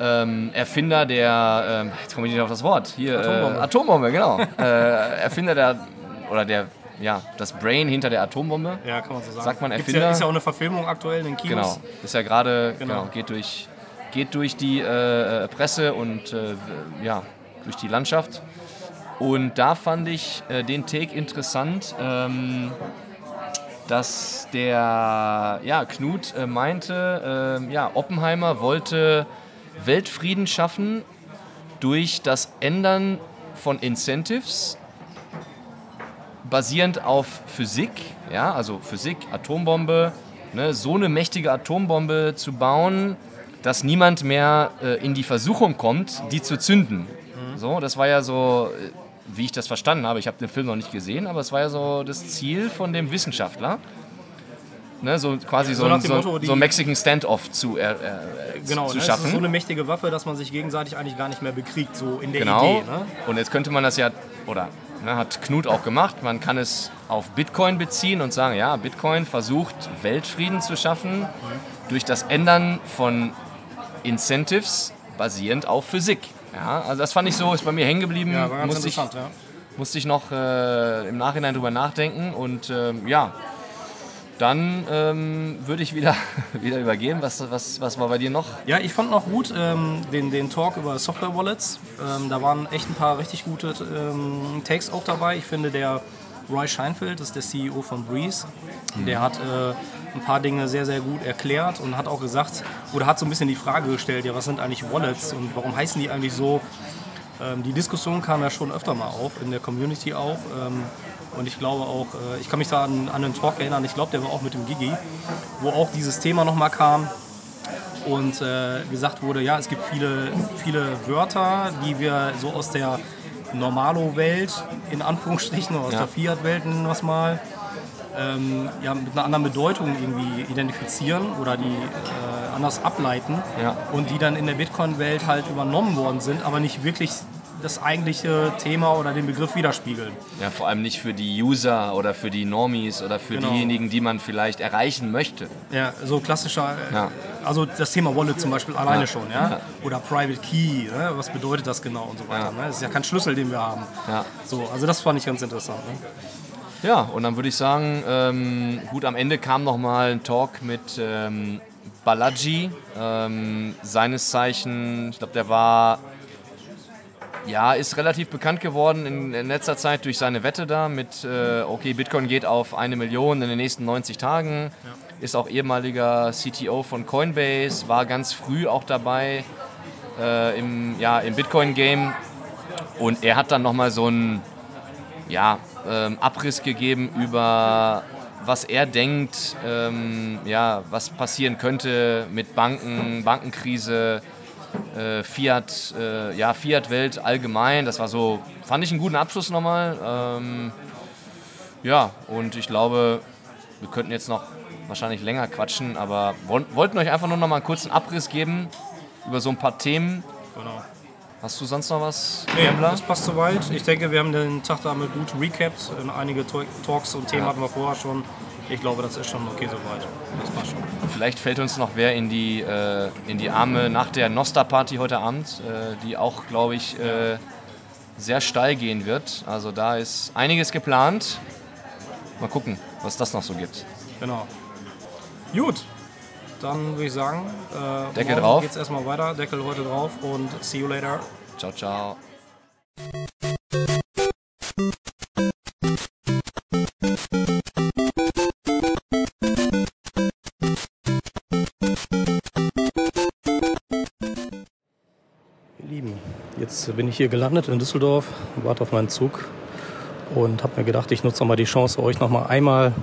ähm, Erfinder der, ähm, jetzt komme ich nicht auf das Wort, hier, Atombombe. Äh, Atombombe, genau. äh, Erfinder der, oder der, ja, das Brain hinter der Atombombe. ja, kann man so sagen. Sagt man Erfinder? Ja, ist ja auch eine Verfilmung aktuell in den Kinos. Genau, ist ja gerade, Genau. genau. geht, durch, geht durch die äh, äh, Presse und äh, ja, durch die Landschaft. Und da fand ich äh, den Take interessant, ähm, dass der ja, Knut äh, meinte, äh, ja, Oppenheimer wollte Weltfrieden schaffen durch das Ändern von Incentives basierend auf Physik, ja, also Physik, Atombombe, ne, so eine mächtige Atombombe zu bauen, dass niemand mehr äh, in die Versuchung kommt, die zu zünden. So, das war ja so, äh, wie ich das verstanden habe. Ich habe den Film noch nicht gesehen, aber es war ja so das Ziel von dem Wissenschaftler. Ne, so quasi So so, so, Motto, so Mexican Standoff zu, äh, äh, Genau, zu ne? schaffen. ist so eine mächtige Waffe, dass man sich gegenseitig eigentlich gar nicht mehr bekriegt, so in der Genau. Idee. Ne? Und jetzt könnte man das ja, oder ne, hat Knut auch gemacht, man kann es auf Bitcoin beziehen und sagen, ja, Bitcoin versucht Weltfrieden zu schaffen durch das Ändern von Incentives basierend auf Physik. Ja, also das fand ich so, ist bei mir hängen geblieben. Ja, war ganz musste ich, interessant, ja. musste ich noch äh, im Nachhinein drüber nachdenken und ähm, ja, dann ähm, würde ich wieder, wieder übergeben. Was, was, was war bei dir noch? Ja, ich fand noch gut ähm, den, den Talk über Software-Wallets. Ähm, da waren echt ein paar richtig gute ähm, Takes auch dabei. Ich finde, der Roy Scheinfeld, das ist der CEO von Breeze, der hat äh, ein paar Dinge sehr, sehr gut erklärt und hat auch gesagt, oder hat so ein bisschen die Frage gestellt, ja, was sind eigentlich Wallets und warum heißen die eigentlich so? Ähm, die Diskussion kam ja schon öfter mal auf, in der Community auch. Ähm, und ich glaube auch, äh, ich kann mich da an, an einen Talk erinnern, ich glaube, der war auch mit dem Gigi, wo auch dieses Thema nochmal kam und äh, gesagt wurde, ja, es gibt viele, viele Wörter, die wir so aus der Normalo-Welt, in Anführungsstrichen, oder aus Ja. der Fiat-Welt nennen wir es mal, ähm, ja, mit einer anderen Bedeutung irgendwie identifizieren oder die äh, anders ableiten Ja. und die dann in der Bitcoin-Welt halt übernommen worden sind, aber nicht wirklich das eigentliche Thema oder den Begriff widerspiegeln. Ja, vor allem nicht für die User oder für die Normies oder für Genau. diejenigen, die man vielleicht erreichen möchte. Ja, so klassischer, Ja. also das Thema Wallet zum Beispiel alleine Ja. schon, ja? Ja. Oder Private Key, ne? was bedeutet das genau und so weiter. Ne? Das ist ja kein Schlüssel, den wir haben. Ja. So, also das fand ich ganz interessant. Ne? Ja, und dann würde ich sagen, ähm, gut, am Ende kam noch mal ein Talk mit ähm, Balaji, ähm, seines Zeichen, ich glaube, der war, ja, ist relativ bekannt geworden in, in letzter Zeit durch seine Wette da mit, äh, okay, Bitcoin geht auf eine Million in den nächsten 90 Tagen, ist auch ehemaliger CTO von Coinbase, war ganz früh auch dabei äh, im, ja, im Bitcoin-Game. Und er hat dann noch mal so ein, ja, ähm, Abriss gegeben über was er denkt, ähm, ja, was passieren könnte mit Banken, Bankenkrise, äh, Fiat, äh, ja, Fiat-Welt allgemein. Das war so, fand ich einen guten Abschluss nochmal. Ähm, ja, und ich glaube, wir könnten jetzt noch wahrscheinlich länger quatschen, aber woll wollten euch einfach nur noch mal einen kurzen Abriss geben über so ein paar Themen. Genau. Hast du sonst noch was, Nee, Gambler? das passt soweit. Ich denke, wir haben den Tag damit gut recapped. In Einige Talk- Talks und Themen Ja. hatten wir vorher schon. Ich glaube, das ist schon okay soweit. Das passt schon. Vielleicht fällt uns noch wer in die, äh, in die Arme nach der Nosta-Party heute Abend, äh, die auch, glaube ich, äh, sehr steil gehen wird. Also da ist einiges geplant. Mal gucken, was das noch so gibt. Genau. Gut, dann würde ich sagen, äh, Deckel drauf. geht's erstmal weiter. Deckel heute drauf und see you later. Ciao, ciao. Ihr Lieben, jetzt bin ich hier gelandet in Düsseldorf, warte auf meinen Zug und habe mir gedacht, ich nutze noch mal die Chance, euch noch mal einmal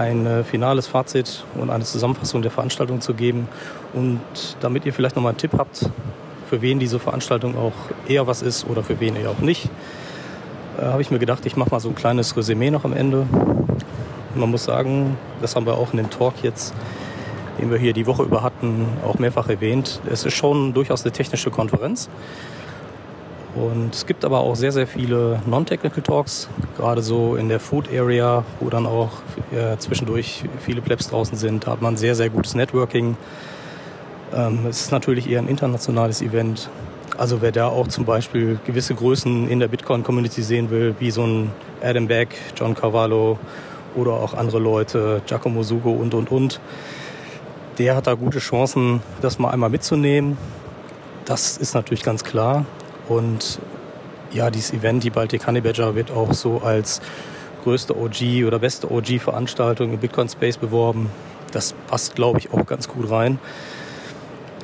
ein äh, finales Fazit und eine Zusammenfassung der Veranstaltung zu geben und damit ihr vielleicht noch mal einen Tipp habt, für wen diese Veranstaltung auch eher was ist oder für wen eher auch nicht, äh, habe ich mir gedacht, ich mache mal so ein kleines Resümee noch am Ende. Man muss sagen, das haben wir auch in dem Talk jetzt den wir hier die Woche über hatten, auch mehrfach erwähnt. Es ist schon durchaus eine technische Konferenz. Und es gibt aber auch sehr, sehr viele Non-Technical Talks, gerade so in der Food Area, wo dann auch äh, zwischendurch viele Plebs draußen sind. Da hat man sehr, sehr gutes Networking. Ähm, es ist natürlich eher ein internationales Event. Also wer da auch zum Beispiel gewisse Größen in der Bitcoin-Community sehen will, wie so ein Adam Beck, John Cavallo oder auch andere Leute, Giacomo Sugo und, und, und, der hat da gute Chancen, das mal einmal mitzunehmen. Das ist natürlich ganz klar. Und ja, dieses Event, die Baltic Honey Badger, wird auch so als größte OG oder beste OG-Veranstaltung im Bitcoin Space beworben. Das passt, glaube ich, auch ganz gut rein.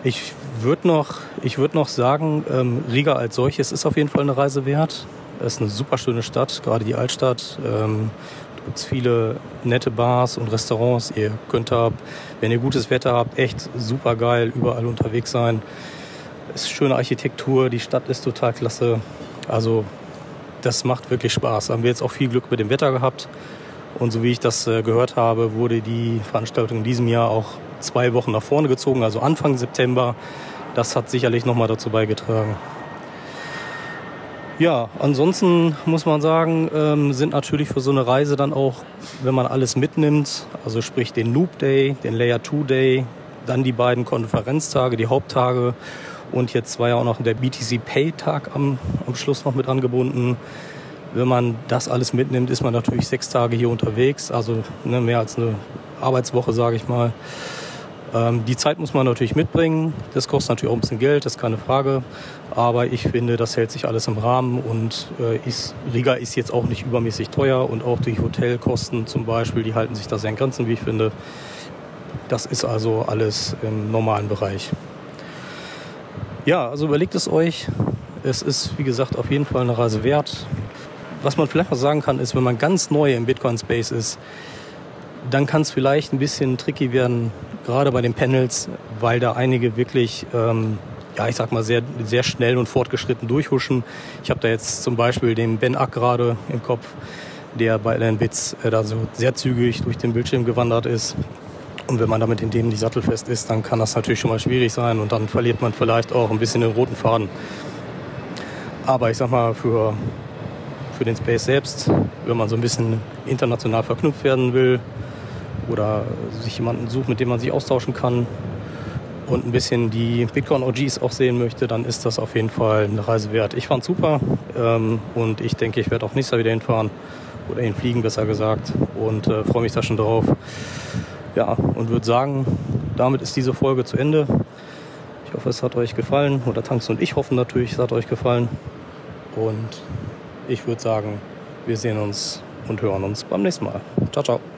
Ich würde noch, würd noch sagen, ähm, Riga als solches ist auf jeden Fall eine Reise wert. Es ist eine super schöne Stadt, gerade die Altstadt. Ähm, gibt es viele nette Bars und Restaurants. Ihr könnt da, wenn ihr gutes Wetter habt, echt super geil überall unterwegs sein. Ist schöne Architektur, die Stadt ist total klasse. Also das macht wirklich Spaß. Haben wir jetzt auch viel Glück mit dem Wetter gehabt. Und so wie ich das äh, gehört habe, wurde die Veranstaltung in diesem Jahr auch zwei Wochen nach vorne gezogen, also Anfang September. Das hat sicherlich nochmal dazu beigetragen. Ja, ansonsten muss man sagen, ähm, sind natürlich für so eine Reise dann auch, wenn man alles mitnimmt, also sprich den Noob Day, den Layer 2 Day, dann die beiden Konferenztage, die Haupttage und jetzt war ja auch noch der BTC Pay Tag am, am Schluss noch mit angebunden. Wenn man das alles mitnimmt, ist man natürlich sechs Tage hier unterwegs, also ne, mehr als eine Arbeitswoche, sage ich mal. Ähm, die Zeit muss man natürlich mitbringen. Das kostet natürlich auch ein bisschen Geld, das ist keine Frage. Aber ich finde, das hält sich alles im Rahmen und äh, ist, Riga ist jetzt auch nicht übermäßig teuer und auch die Hotelkosten zum Beispiel, die halten sich da sehr in Grenzen, wie ich finde. Das ist also alles im normalen Bereich. Ja, also überlegt es euch. Es ist, wie gesagt, auf jeden Fall eine Reise wert. Was man vielleicht noch sagen kann, ist, wenn man ganz neu im Bitcoin-Space ist, dann kann es vielleicht ein bisschen tricky werden, gerade bei den Panels, weil da einige wirklich, ähm, ja, ich sag mal, sehr, sehr schnell und fortgeschritten durchhuschen. Ich habe da jetzt zum Beispiel den Ben Ack gerade im Kopf, der bei Alan Bits äh, da so sehr zügig durch den Bildschirm gewandert ist. Und wenn man damit in dem nicht sattelfest ist, dann kann das natürlich schon mal schwierig sein und dann verliert man vielleicht auch ein bisschen den roten Faden. Aber ich sag mal, für, für den Space selbst, wenn man so ein bisschen international verknüpft werden will, oder sich jemanden sucht, mit dem man sich austauschen kann und ein bisschen die Bitcoin-OGs auch sehen möchte, dann ist das auf jeden Fall eine Reise wert. Ich fand super ähm, und ich denke, ich werde auch nächstes Jahr wieder hinfahren oder hinfliegen, besser gesagt, und äh, freue mich da schon drauf. Ja, und würde sagen, damit ist diese Folge zu Ende. Ich hoffe, es hat euch gefallen oder Tanks und ich hoffen natürlich, es hat euch gefallen. Und ich würde sagen, wir sehen uns und hören uns beim nächsten Mal. Ciao, ciao.